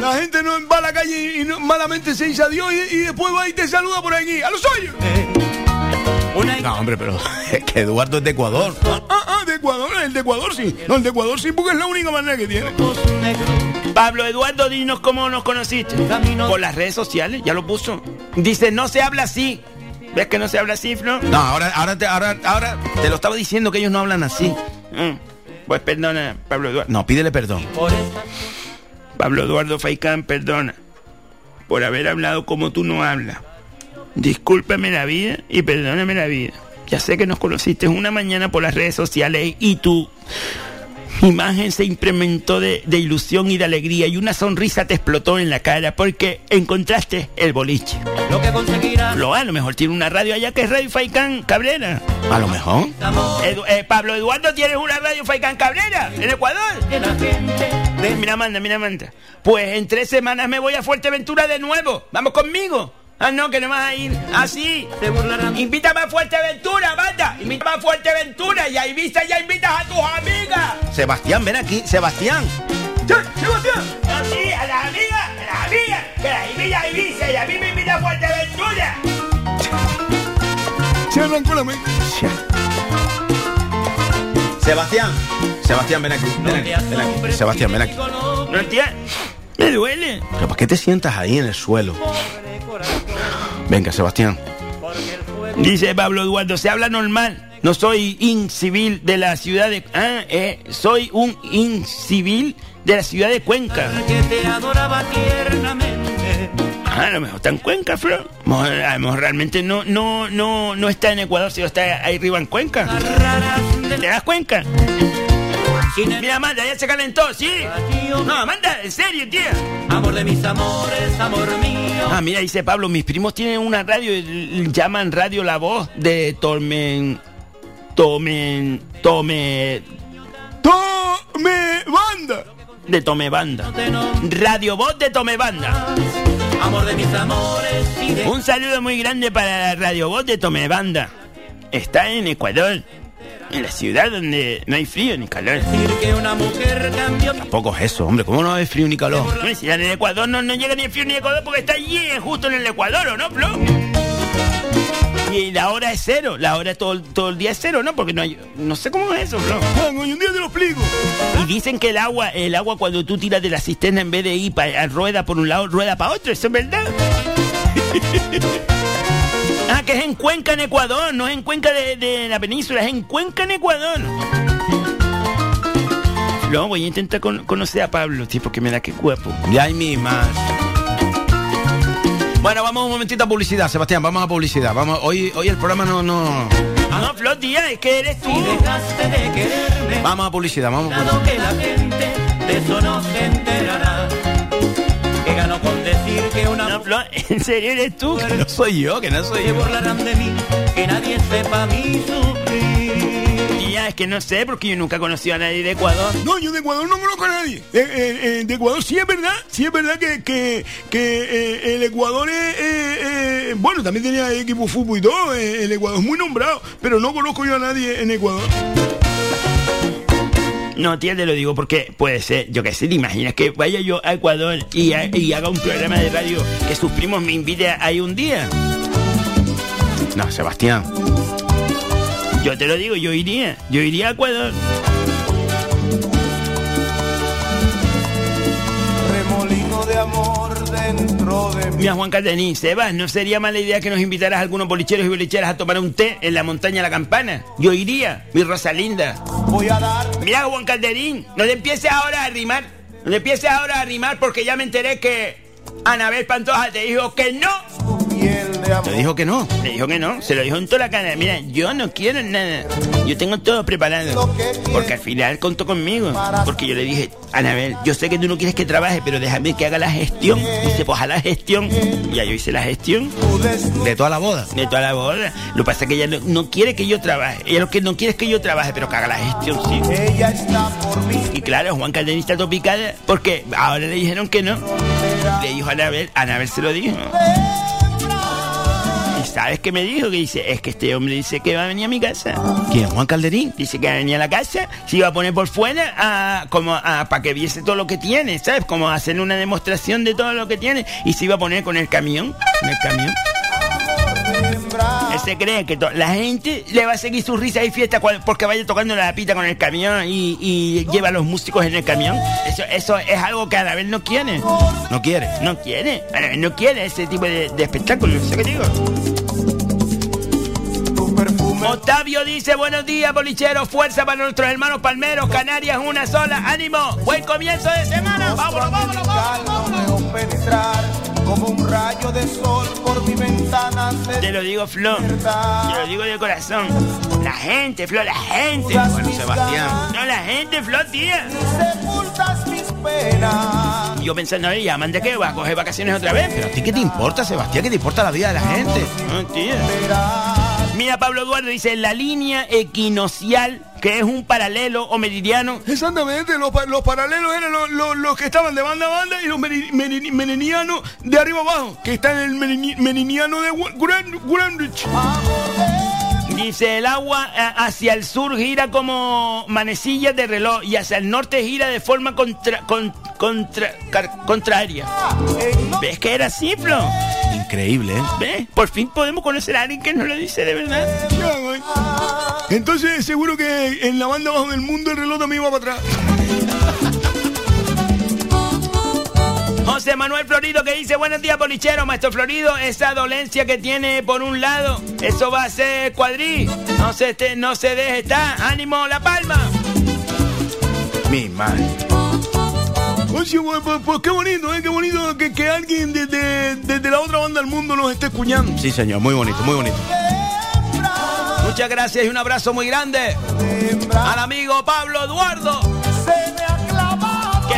La gente no va a la calle y no- malamente se dice adiós y, y después va y te saluda por aquí. ¡A los No, hombre, pero es que Eduardo es de Ecuador. Ah, ah, de Ecuador, el de Ecuador sí. No, el de Ecuador sí, porque es la única manera que tiene. Pablo Eduardo, dinos cómo nos conociste. Por las redes sociales, ya lo puso. Dice, no se habla así. ¿Ves que no se habla así, Flo? No, ahora, ahora, te, ahora, ahora te lo estaba diciendo que ellos no hablan así. Mm, Pues perdona, Pablo Eduardo. No, pídele perdón. Pablo Eduardo Faicán, perdona por haber hablado como tú no hablas. Discúlpame la vida y perdóname la vida. Ya sé que nos conociste una mañana por las redes sociales y tú imagen se implementó de, de ilusión y de alegría y una sonrisa te explotó en la cara porque encontraste el boliche. Lo que conseguirás. Lo, a lo mejor tiene una radio allá que es Radio Faicán Cabrera. A lo mejor. Edu- eh, Pablo Eduardo, ¿tienes una radio Faicán Cabrera en Ecuador? Mira, manda, mira, manda. Pues en tres semanas me voy a Fuerteventura de nuevo. ¿Vamos conmigo? Ah, no, que no vas a ir así. Invítame a Fuerteventura, banda. Invítame a Fuerteventura y a Ibiza ya invitas a tus amigas. Sebastián, ven aquí, Sebastián. Sebastián. Así, a las amigas, a las amigas. Que las invita a Ibiza y a mí me invita a Fuerteventura. Se arrancó la mente. Sebastián. Sebastián, ven aquí. Ven aquí, ven aquí. Sebastián, ven aquí. No entiendes. Me duele. ¿Pero por qué te sientas ahí en el suelo? Venga, Sebastián. Dice Pablo Eduardo, se habla normal. No soy incivil de la ciudad de... Ah, eh, soy un incivil de la ciudad de Cuenca. Que te adoraba tiernamente. Ah, a lo mejor está en Cuenca, Flor. A lo mejor- a lo mejor realmente no, no, no, no está en Ecuador, sino está ahí arriba en Cuenca. ¿Te das cuenta? Mira, Amanda, ya se calentó, ¿sí? No, Amanda, en serio, tía. Amor de mis amores, amor mío. Ah, mira, dice Pablo, mis primos tienen una radio, y llaman Radio La Voz de Tormen... Tomen... Tome... Tome Banda. De Tome Banda. Radio Voz de Tome Banda. Amor de mis amores y de... Un saludo muy grande para la Radio Voz de Tome Banda. Está en Ecuador, en la ciudad donde no hay frío ni calor. que una mujer cambió Tampoco es eso, hombre. ¿Cómo no hay frío ni calor? No, si en el Ecuador no, no llega ni el frío ni el Ecuador porque está allí, eh, justo en el Ecuador, ¿o no, Flo? Y la hora es cero, la hora todo, todo el día es cero, ¿no? Porque no hay, no sé cómo es eso, Flo. un día te lo explico. Y dicen que el agua, el agua cuando tú tiras de la cisterna en vez de ir para rueda por un lado, rueda para otro, ¿eso es verdad? ah, que es en Cuenca, en Ecuador, no es en Cuenca de, de la península, es en Cuenca, en Ecuador. Luego voy a intentar con- conocer a Pablo, tío, porque me da que guapo. Ya hay mi más. Bueno, vamos un momentito a publicidad, Sebastián. Vamos a publicidad. Vamos, hoy, hoy el programa no, no. Ah, no, es que eres tú. dejaste de quererme. Vamos a publicidad, vamos. a Dado publicidad. que la gente de eso no se enterará. ¿en serio eres tú? Que no soy yo, que no soy yo. burlarán de mí. Que nadie sepa mi sufrir. Tía, es que no sé, porque yo nunca he conocido a nadie de Ecuador. No, yo de Ecuador no conozco a nadie. Eh, eh, eh, de Ecuador sí es verdad, sí es verdad que, que, que eh, el Ecuador es, eh, eh, bueno, también tenía equipo de fútbol y todo, eh, el Ecuador es muy nombrado, pero no conozco yo a nadie en Ecuador. No, tía, te lo digo porque puede ser, yo qué sé, te imaginas que vaya yo a Ecuador y, ha- y haga un programa de radio que sus primos me inviten ahí un día. No, Sebastián. Yo te lo digo, yo iría, yo iría a Ecuador. Dentro de mí. Mira, Juan Caldenín, Sebas, ¿no sería mala idea que nos invitaras a algunos bolicheros y bolicheras a tomar un té en la montaña de la campana? Yo iría, mi Rosalinda. Voy a dar Mira, Juan Calderín, no le empieces ahora a rimar. No le empieces ahora a rimar porque ya me enteré que Anabel Pantoja te dijo que no. Piel de amor. Te dijo que no. Le dijo que no, se lo dijo en toda la cara. Mira, yo no quiero nada. Yo tengo todo preparado. Porque al final contó conmigo. Porque yo le dije, Anabel, yo sé que tú no quieres que trabaje, pero déjame que haga la gestión. Dice, pues a la gestión. Y ya yo hice la gestión. De toda la boda. De toda la boda. Lo que pasa es que ella no, no quiere que yo trabaje. Ella lo que no quiere es que yo trabaje, pero que haga la gestión, sí. Ella está por mí. Y claro, Juan Calderón está topicada porque ahora le dijeron que no. Le dijo a Anabel, Anabel se lo dijo. ¿Y sabes qué me dijo? Que dice, es que este hombre dice que va a venir a mi casa. ¿Quién? ¿Juan Calderín? Dice que va a venir a la casa, se iba a poner por fuera a, como a, para que viese todo lo que tiene, ¿sabes? Como hacer una demostración de todo lo que tiene y se iba a poner con el camión, en el camión. Él se cree que la gente le va a seguir sus risas y fiestas cual- porque vaya tocando la pita con el camión y, y lleva a los músicos en el camión. Eso, eso es algo que Anabel no quiere. No quiere. No quiere. Anabel no quiere ese tipo de, de espectáculo. ¿Sé qué digo? Octavio dice, buenos días, bolicheros, fuerza para nuestros hermanos palmeros, Canarias, una sola, ánimo, buen comienzo de semana, vámonos, vámonos, vámonos, como un rayo de sol por mi ventana Te lo digo, Flor. Te lo digo de corazón. La gente, Flor, la gente. Bueno, Sebastián. No, la gente, Flor, tía. Sepultas mis penas. Yo pensando, oye, llaman de qué, va a coger vacaciones otra vez. Pero a ti qué te importa, Sebastián, qué te importa la vida de la gente. No, tía. Mira, Pablo Eduardo dice, la línea equinocial, que es un paralelo o meridiano. Exactamente, los, pa- los paralelos eran los, los- los que estaban de banda a banda y los meninianos de arriba abajo, que están en el meniniano de Gran- Greenwich. Dice, el agua a- hacia el sur gira como manecillas de reloj y hacia el norte gira de forma contra, con- contra- car- contraria. ¿Ves que era así, Flo? Increíble, ¿eh? ¿Ves? Por fin podemos conocer a alguien que nos lo dice de verdad. Entonces seguro que en la banda abajo del mundo el reloj también va para atrás. José Manuel Florido que dice, buenos días, bolichero, maestro Florido, esa dolencia que tiene por un lado, eso va a ser cuadrí. No se, te- no se deje estar. ánimo, La Palma. Mi madre. Oye, pues, pues, pues, qué bonito, ¿eh? Qué bonito que, que alguien desde, desde la otra banda del mundo nos esté escuchando. Sí, señor, muy bonito, muy bonito. Muchas gracias y un abrazo muy grande al amigo Pablo Eduardo.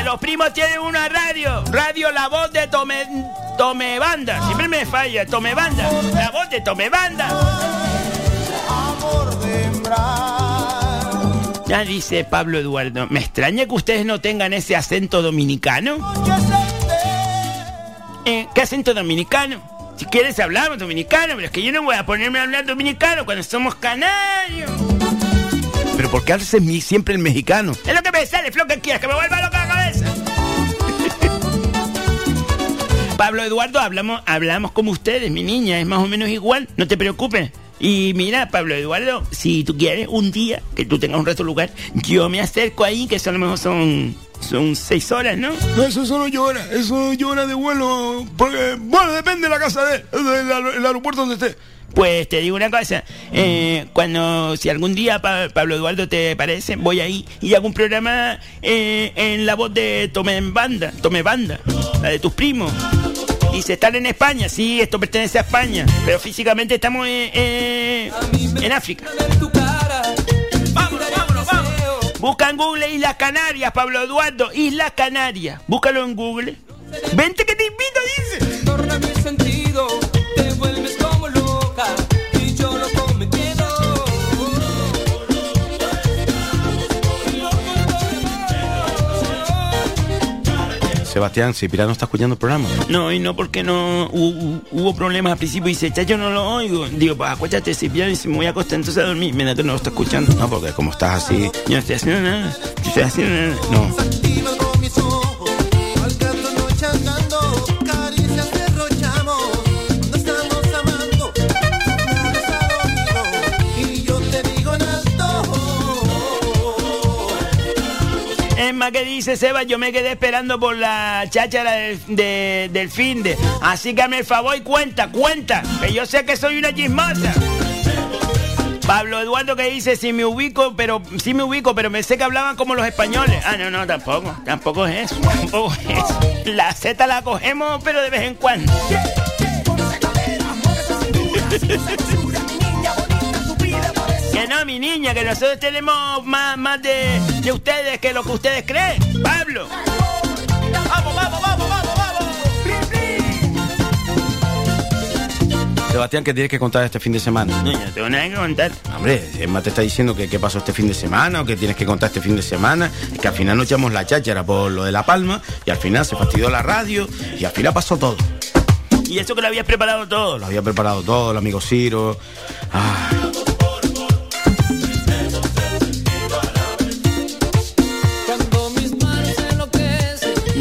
Los primos tienen una radio, radio La Voz de Tome, Tome Banda. Siempre me falla, Tome Banda. La voz de Tome Banda. Ya dice Pablo Eduardo, me extraña que ustedes no tengan ese acento dominicano. Eh, ¿Qué acento dominicano? Si quieres hablamos dominicano, pero es que yo no voy a ponerme a hablar dominicano cuando somos canarios. Pero ¿por qué haces mi- siempre el mexicano? Es lo que me sale, Flo, que quieras, que me vuelva loca la cabeza. Pablo Eduardo, hablamos, hablamos como ustedes, mi niña, es más o menos igual, no te preocupes. Y mira, Pablo Eduardo, si tú quieres un día que tú tengas un resto lugar, yo me acerco ahí, que eso a lo mejor son, son seis horas, ¿no? No, eso solo llora, eso llora de vuelo. Porque, bueno, depende de la casa de él, del aer- el aeropuerto donde esté. Pues te digo una cosa, eh, cuando, si algún día Pa- Pablo Eduardo te parece, voy ahí y hago un programa eh, en la voz de Tome Banda, Tome Banda, la de tus primos. Dice, están en España, sí, esto pertenece a España, pero físicamente estamos eh, en África. Vámonos, vámonos, vámonos. Busca en Google Islas Canarias, Pablo Eduardo, Islas Canarias. Búscalo en Google. Vente que te invito, dice. Sebastián, si Pilar no está escuchando el programa. No, y no porque no hubo, hubo problemas al principio y dice, "Cha, yo no lo oigo. Digo, pues acuéstate, si y si me voy a acostar entonces a dormir. Mira, tú no lo estás escuchando. No, porque como estás así. Yo no estoy haciendo nada. Yo estoy haciendo nada. No. Que dice Seba, yo me quedé esperando por la cháchara del, de- del fin de. Así que hazme el favor y cuenta, cuenta, que yo sé que soy una chismosa. Pablo Eduardo que dice, si me ubico, pero sí me ubico, pero me sé que hablaban como los españoles. Ah, no, no, tampoco, tampoco es eso, tampoco es eso. La Z la cogemos, pero de vez en cuando. Que no, mi niña, que nosotros tenemos más, más de, de ustedes que lo que ustedes creen. Pablo. Vamos, vamos, vamos, vamos, vamos. Sebastián, ¿qué tienes que contar este fin de semana? No, yo no tengo nada que contar. Hombre, Emma te está diciendo que qué pasó este fin de semana o que tienes que contar este fin de semana. Es que al final nos echamos la cháchara por lo de La Palma y al final se fastidió la radio y al final pasó todo. Y eso que lo habías preparado todo. Lo había preparado todo, el amigo Ciro. Ay,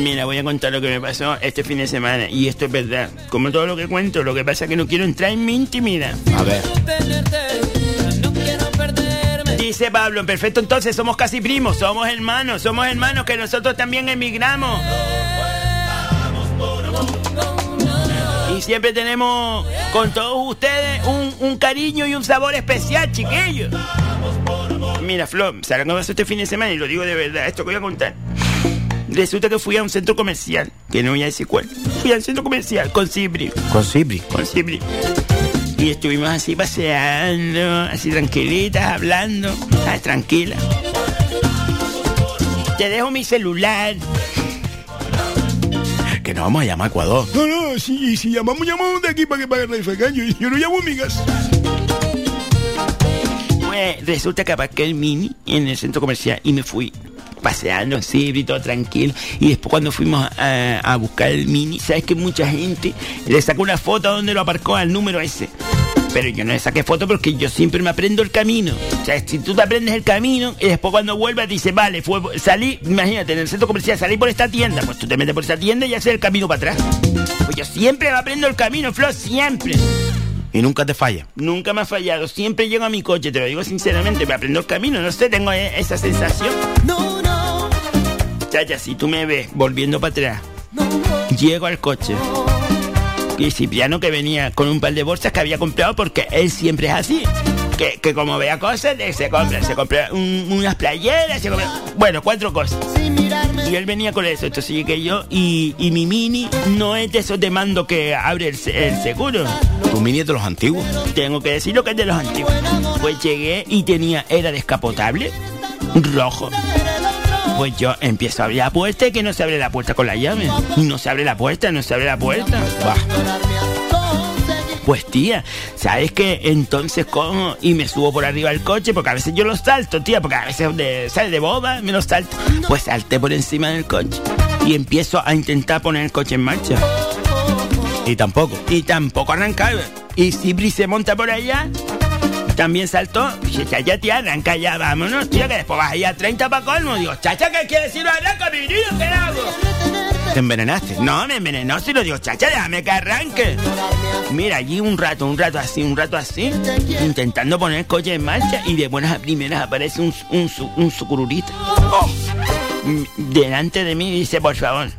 Mira, voy a contar lo que me pasó este fin de semana. Y esto es verdad. Como todo lo que cuento, lo que pasa es que no quiero entrar en mi intimidad. a ver. tenerte, no quiero perderme. Dice Pablo, perfecto, entonces somos casi primos, somos hermanos, somos hermanos que nosotros también emigramos. Y siempre tenemos con todos ustedes un, un cariño y un sabor especial, chiquillos. Mira, Flo, ¿sabes qué pasó este fin de semana? Y lo digo de verdad, esto que voy a contar. Resulta que fui a un centro comercial, que no voy a decir cuál. Fui al centro comercial con Cibri. Con Cibri. Con Cibri. Y estuvimos así paseando, así tranquilitas, hablando. Ah, tranquila. Te dejo mi celular. Que nos vamos a llamar a Ecuador. No, no, si, si llamamos, llamamos de aquí para que pague Radio Faikán. Yo, yo no llamo amigas. Pues resulta que aparqué el mini en el centro comercial y me fui paseando así, y todo tranquilo. Y después cuando fuimos a, a buscar el mini, sabes que mucha gente le sacó una foto donde lo aparcó al número ese. Pero yo no le saqué foto porque yo siempre me aprendo el camino. O sea, si tú te aprendes el camino y después cuando vuelvas dices, vale, fue, salí, imagínate, en el centro comercial salí por esta tienda, pues tú te metes por esa tienda y haces el camino para atrás. Pues yo siempre me aprendo el camino, Flo, siempre. Y nunca te falla. Nunca me ha fallado. Siempre llego a mi coche, te lo digo sinceramente. Me aprendo el camino, no sé, tengo e- esa sensación. No, no. Chacha, si tú me ves volviendo para atrás, llego al coche. Y Cipriano que venía con un par de bolsas que había comprado porque él siempre es así. Que, que como vea cosas, se compra, se compra un- unas playeras, se compra, bueno, cuatro cosas. Y él venía con eso, entonces llegué yo y, y mi mini no es de esos de mando que abre el, el seguro. Tu mini es de los antiguos. Tengo que decirlo que es de los antiguos. Pues llegué y tenía, era descapotable, rojo. Pues yo empiezo a abrir la puerta y que no se abre la puerta con la llave. No se abre la puerta, no se abre la puerta. Bah. Pues tía, ¿sabes qué? Entonces cojo y me subo por arriba del coche, porque a veces yo lo salto, tía, porque a veces de, sale de boba, me lo salto. Pues salté por encima del coche y empiezo a intentar poner el coche en marcha. Y tampoco. Y tampoco arrancaba. Y Cipri se monta por allá. También saltó. Dice, chacha, tía, arranca ya, vámonos, tío, que después vas a ir a 30 para colmo. Digo, chacha, ¿qué quiere decir arranca, mi niño? ¿Qué hago? ¿Te envenenaste? No, me envenenó, si lo digo, chacha, déjame que arranque. Mira, allí un rato, un rato así, un rato así, intentando poner el coche en marcha y de buenas a primeras aparece un, un, un sucururita. Oh. Mm, Delante de mí dice, por favor,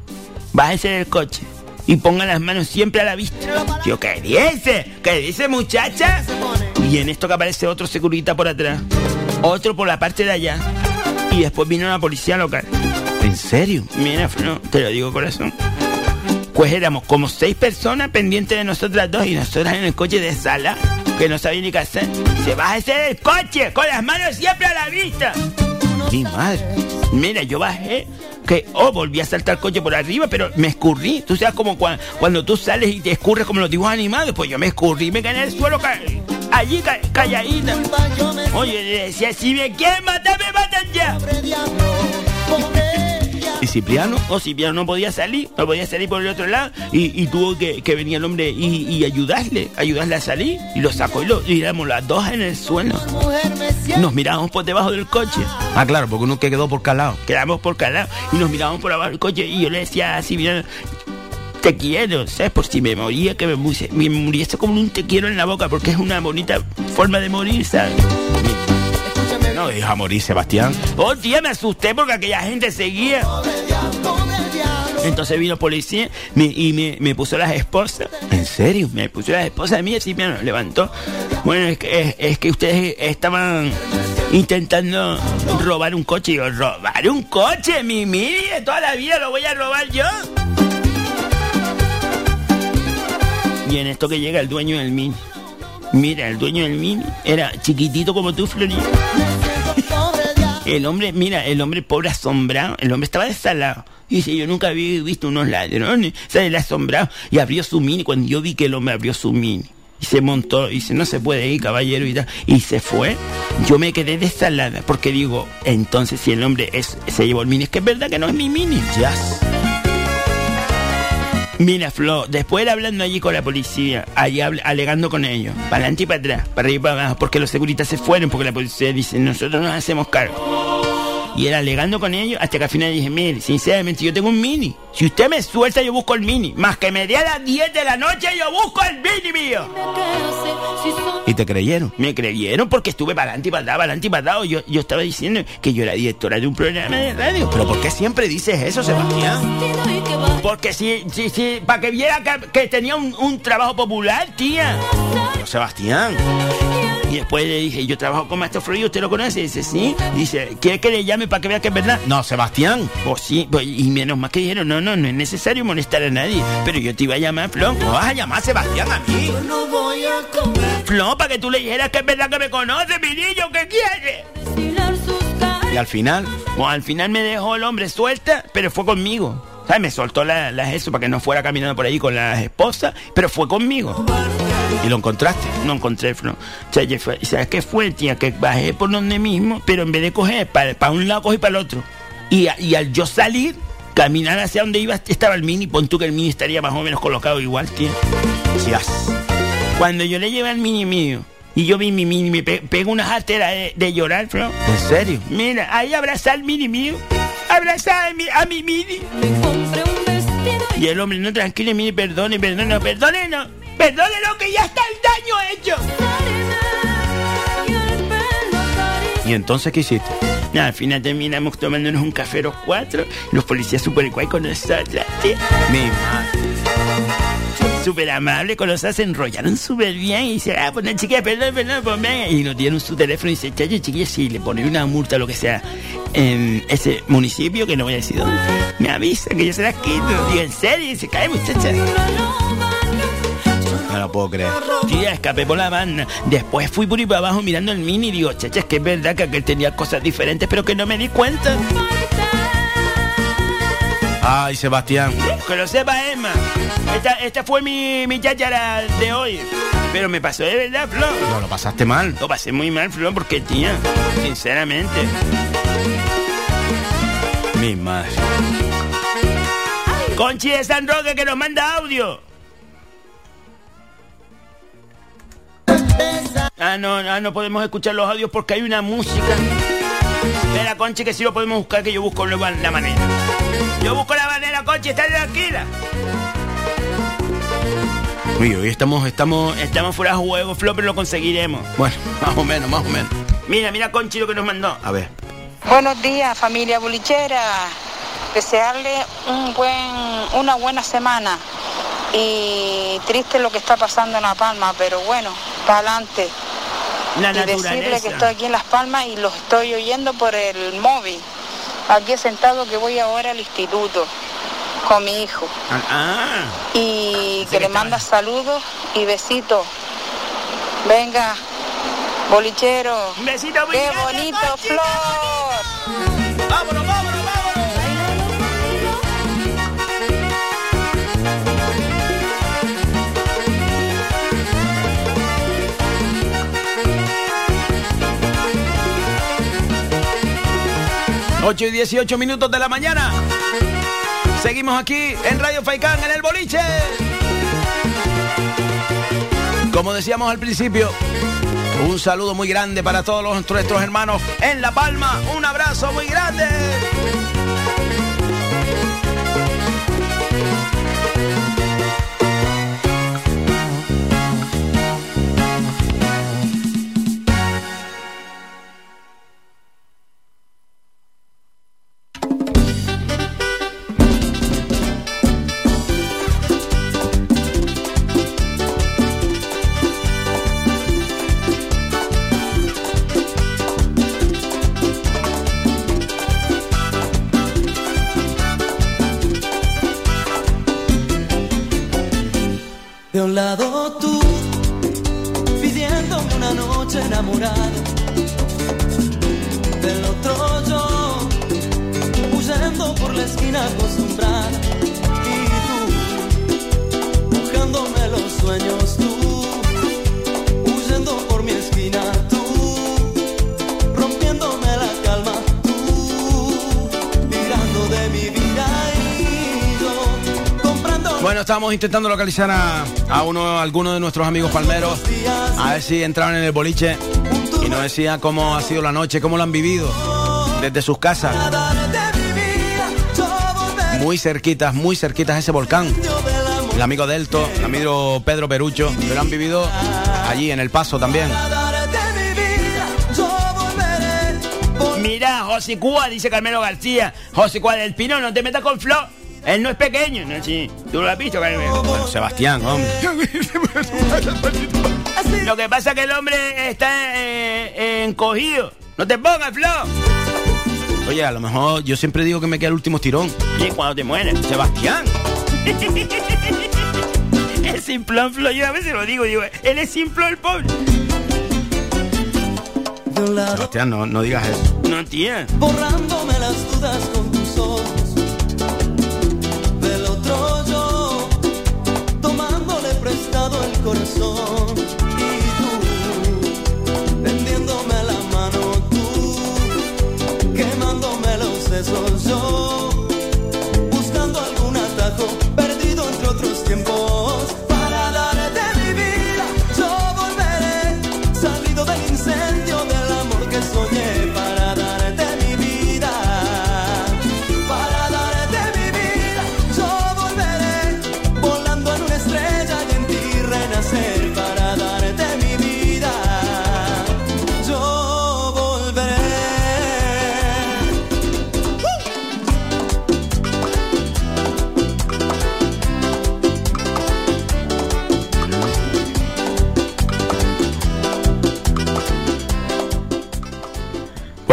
bájese del coche y ponga las manos siempre a la vista. Yo, ¿qué dice? ¿Qué dice, muchacha? Y en esto que aparece otro securita por atrás, otro por la parte de allá, y después vino la policía local. ¿En serio? Mira, no, te lo digo corazón. Pues éramos como seis personas pendientes de nosotras dos y nosotras en el coche de sala, que no sabía ni qué hacer. Se bájese del coche, con las manos siempre a la vista. ¡Qué madre! Mira, yo bajé, que, oh, volví a saltar el coche por arriba, pero me escurrí. Tú sabes como cua- cuando tú sales y te escurres como los dibujos animados, pues yo me escurrí, me caí en el suelo, allí ca- calladita. Oye, le decía, si me quieren matar, me matan ya. ¿Y Cipriano? O Cipriano no podía salir, no podía salir por el otro lado y, y tuvo que, que venir el hombre y, y ayudarle, ayudarle a salir. Y lo sacó y lo y éramos las dos en el suelo. Nos mirábamos por debajo del coche. Ah, claro, porque uno que quedó por calado. Quedamos por cada lado y nos mirábamos por abajo del coche y yo le decía a Cipriano, te quiero, ¿sabes? Por si me moría, que me, muriese- me muriese como un te quiero en la boca, porque es una bonita forma de morir, ¿sabes? No deja morir, Sebastián. Oh, tía, me asusté porque aquella gente seguía. Entonces vino policía me- y me, me puso las esposas. ¿En serio? Me puso las esposas de mí y me levantó. Bueno, es que, es, es que ustedes estaban intentando robar un coche. Y yo, ¿robar un coche? Mi mini de toda la vida lo voy a robar yo. Y en esto que llega el dueño del mini. Mira, el dueño del mini era chiquitito como tú, Florida. El hombre, mira, el hombre pobre asombrado, el hombre estaba desalado. Dice, yo nunca había visto unos ladrones. Él asombrado. Y abrió su mini. Cuando yo vi que el hombre abrió su mini. Y se montó. Y dice, no se puede ir, caballero. Y, se fue. Yo me quedé desalada. Porque digo, entonces si el hombre es, se llevó el mini, es que es verdad que no es mi mini. Ya. Mira, Flo, después de hablando allí con la policía, allí alegando con ellos, para adelante y para atrás, para arriba y para abajo, porque los securitas se fueron, porque la policía dice, nosotros nos hacemos cargo. Y era alegando con ellos hasta que al final dije, mire, sinceramente, yo tengo un mini. Si usted me suelta, yo busco el mini. Más que me dé a las 10 de la noche, yo busco el mini mío. ¿Y te creyeron? Me creyeron porque estuve para adelante y para para adelante y para. Yo, yo estaba diciendo que yo era directora de un programa de radio. ¿Pero por qué siempre dices eso, Sebastián? Porque si, si, si, para que viera que, que tenía un, un trabajo popular, tía. Pero Sebastián. Y después le dije, yo trabajo con Maestro Florido, ¿usted lo conoce? dice, sí. dice, ¿quiere que le llame para que vea que es verdad? No, Sebastián. Pues sí, pues, y menos más que dijeron, no, no, no es necesario molestar a nadie. Pero yo te iba a llamar, Flon. ¿No vas a llamar a Sebastián a mí? No voy a comer. Flon, para que tú le dijeras que es verdad que me conoce, mi niño, ¿qué quiere? Y al final, Bueno, al final me dejó el hombre suelta, pero fue conmigo. ¿Sabes? Me soltó las la eso para que no fuera caminando por ahí con las esposas, pero fue conmigo. ¿Y lo encontraste? No encontré, Flon. O sea, ya fue- ¿sabes qué fue, tía? Que bajé por donde mismo, pero en vez de coger para, un lado, cogí para el otro. Y, a- y al yo salir, caminar hacia donde iba, estaba el mini, pon tú que el mini estaría más o menos colocado igual, tío. Cuando yo le llevé al mini mío, y yo vi mi mini, me pe- pego una jartera de, de llorar, Flon. ¿En serio? Mira, ahí abrazar al mini mío. Abrazar a mi, a mi mini. Y el hombre, no, tranquilo, mire, perdone, perdone, no, perdone, no. Perdone lo que ya está el daño hecho. ¿Y entonces qué hiciste? Nada, al final terminamos tomándonos un café los cuatro. Los policías súper guay con nosotros. tío. Mi madre. Súper amable con nosotros, se enrollaron súper bien. Y dice, ah, pues no, chiquilla, perdón, perdón, pues venga. Y nos dieron su teléfono y dice, chacho, chiquilla, si le ponen una multa o lo que sea en ese municipio, que no voy a decir dónde, me avisa que yo se las quito. Digo, ¿en serio? Y se cae, muchacha. No lo puedo creer. Tía, escapé por la banda. Después fui por ahí para abajo mirando el mini y digo, chacha, es que es verdad que aquel tenía cosas diferentes, pero que no me di cuenta. Ay, Sebastián. Que lo sepa, Emma. Esta, esta fue mi, mi cháchara de hoy. Pero me pasó de verdad, Flor. No lo pasaste mal. Lo pasé muy mal, Flor, porque, tía, sinceramente. Mi madre. Conchi de San Roque que nos manda audio. Ah, no, ah, no podemos escuchar los audios porque hay una música. Espera, Conchi, que si lo podemos buscar, que yo busco la manera. Yo busco la manera, Conchi, está tranquila. Uy, hoy estamos, estamos. Estamos fuera de juego, Flo, pero lo conseguiremos. Bueno, más o menos, más o menos. Mira, mira, Conchi, lo que nos mandó. A ver. Buenos días, familia bolichera. Desearle un buen, una buena semana. Y triste lo que está pasando en La Palma, pero bueno, para adelante. La y decirle que estoy aquí en Las Palmas y los estoy oyendo por el móvil. Aquí sentado que voy ahora al instituto con mi hijo. Ah, Y que le manda saludos y besitos. Venga, bolichero. Un besito Qué bonito, Flor. vámonos, vámonos, 8 y 18 minutos de la mañana. Seguimos aquí en Radio Faicán, en el boliche. Como decíamos al principio, un saludo muy grande para todos nuestros hermanos en La Palma. Un abrazo muy grande. Estábamos intentando localizar a, a uno, a de nuestros amigos palmeros, a ver si entraban en el boliche y nos decía cómo ha sido la noche, cómo lo han vivido desde sus casas. Muy cerquitas, muy cerquitas ese volcán. El amigo Delto, el amigo Pedro Perucho, que lo han vivido allí en El Paso también. Mira, José Cuba, dice Carmelo García. José Cuba del Pino, no te metas con Flo. Él no es pequeño, ¿no? Sí. ¿Tú lo has visto? Bueno, Sebastián, hombre. Lo que pasa es que el hombre está eh, eh, encogido. No te pongas, Flo. Oye, a lo mejor yo siempre digo que me queda el último tirón. Y cuando te mueres. Sebastián. es simplón, Flo. Yo a veces lo digo, digo, él es simplón, el pobre. Sebastián, no, no digas eso. No, tía. borrándome las dudas con corazón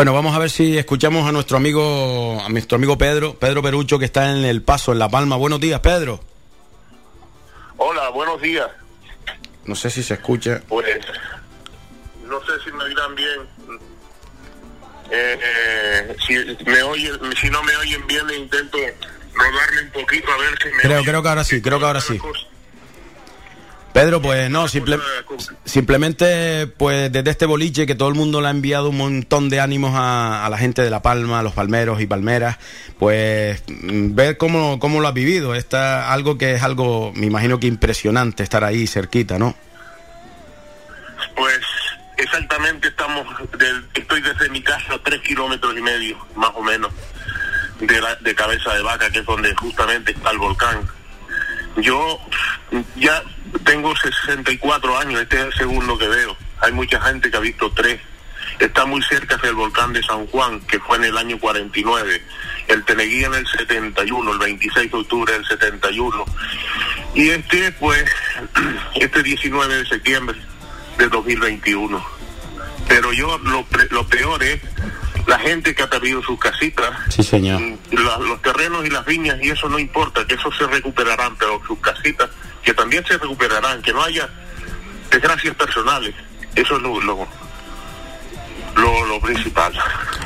Bueno, vamos a ver si escuchamos a nuestro amigo, a nuestro amigo Pedro, Pedro Perucho, que está en el paso, en La Palma. Buenos días, Pedro. Hola, buenos días. No sé si se escucha. Pues no sé si me oirán bien. Eh, eh, si me oyen, si no me oyen bien, intento rodarme un poquito a ver si me Creo, oyen. creo que ahora sí, creo que ahora sí. Pedro, pues no, simple- simplemente pues desde este boliche que todo el mundo le ha enviado un montón de ánimos a, a la gente de La Palma, a los palmeros y palmeras, pues mm, ver cómo, cómo lo has vivido. Está algo que es algo, me imagino que impresionante estar ahí cerquita, ¿no? Pues exactamente estamos, del- estoy desde mi casa a tres kilómetros y medio, más o menos, de, la, de Cabeza de Vaca, que es donde justamente está el volcán. Yo ya tengo 64 años, este es el segundo que veo. Hay mucha gente que ha visto tres. Está muy cerca del volcán de San Juan, que fue en el año 49. El Teneguía en el 71, el 26 de octubre del 71. Y este, pues, este 19 de septiembre de 2021. Pero yo, lo, lo peor es la gente que ha perdido sus casitas, Sí, señor. la- los terrenos y las viñas, y eso no importa, que eso se recuperarán, pero sus casitas, que también se recuperarán, que no haya desgracias personales. Eso es lo, lo, lo, lo principal.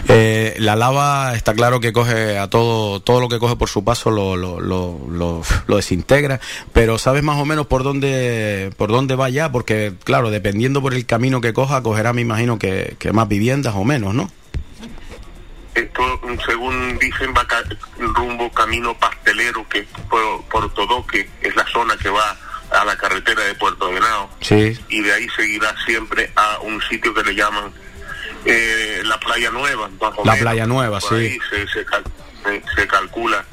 Eh, la lava está claro que coge a todo, todo lo que coge por su paso lo, lo, lo, lo- desintegra, pero ¿sabes más o menos por dónde, por dónde va ya? Porque, claro, dependiendo por el camino que coja, cogerá, me imagino, que, que más viviendas o menos, ¿no? Esto, según dicen, va ca- rumbo camino pastelero, que por, por Todoque es la zona que va a la carretera de Puerto Venado. Sí. y de ahí seguirá siempre a un sitio que le llaman eh, la Playa Nueva. La menos. Playa Nueva, Por ahí sí. se, se cal- se- se calcula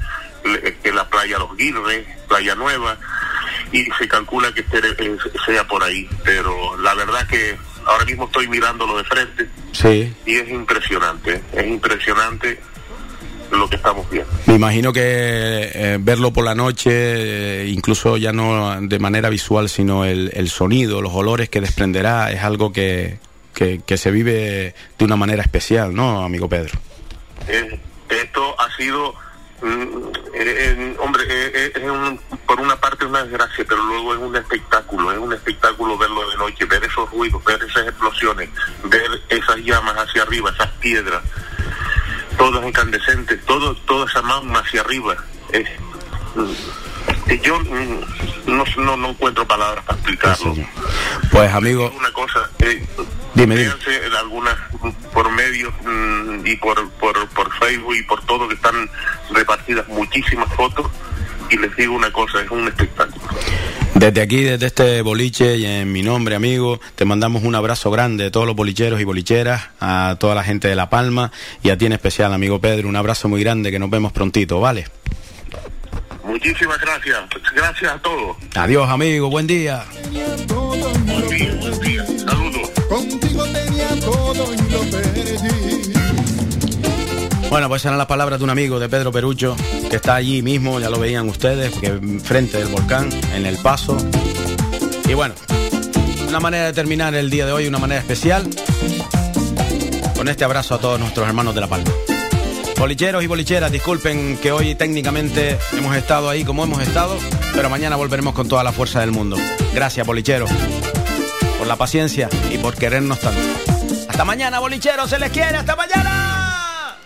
que la playa Los Guirres, Playa Nueva, y se calcula que eh, sea por ahí. Pero la verdad que ahora mismo estoy mirándolo de frente Sí. y es impresionante, es impresionante lo que estamos viendo. Me imagino que eh, verlo por la noche, eh, incluso ya no de manera visual, sino el, el sonido, los olores que desprenderá, es algo que, que, que se vive de una manera especial, ¿no, amigo Pedro? Eh, esto ha sido, eh, eh, hombre, eh, eh, es un- por una parte una desgracia, pero luego es un espectáculo, es un espectáculo verlo de noche, ver esos ruidos, ver esas explosiones, ver esas llamas hacia arriba, esas piedras, todas incandescentes, todo, toda esa magma hacia arriba. Mm, eh, yo mm, no, no, no encuentro palabras para explicarlo. Pues, amigo, Una cosa, eh, Dime, dime. en algunas por medios mm, y por, por, por Facebook y por todo que están repartidas muchísimas fotos y les digo una cosa, es un espectáculo. Desde aquí, desde este boliche y en mi nombre, amigo, te mandamos un abrazo grande a todos los bolicheros y bolicheras, a toda la gente de La Palma y a ti en especial, amigo Pedro, un abrazo muy grande que nos vemos prontito, ¿vale? Muchísimas gracias, gracias a todos. Adiós, amigo, buen día. Buen día, buen día. Saludos. Contigo tenía todo y lo perdí. Bueno, pues eran las palabras de un amigo de Pedro Perucho, que está allí mismo, ya lo veían ustedes, que frente del volcán, en el paso. Y bueno, una manera de terminar el día de hoy, una manera especial. Con este abrazo a todos nuestros hermanos de La Palma. Bolicheros y bolicheras, disculpen que hoy técnicamente hemos estado ahí como hemos estado, pero mañana volveremos con toda la fuerza del mundo. Gracias, bolicheros, por la paciencia y por querernos tanto. Hasta mañana, bolicheros, se les quiere, hasta mañana.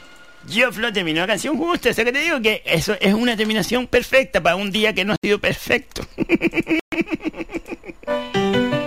Yo, Flo, terminó la canción justa. O sea que te digo que eso es una terminación perfecta para un día que no ha sido perfecto.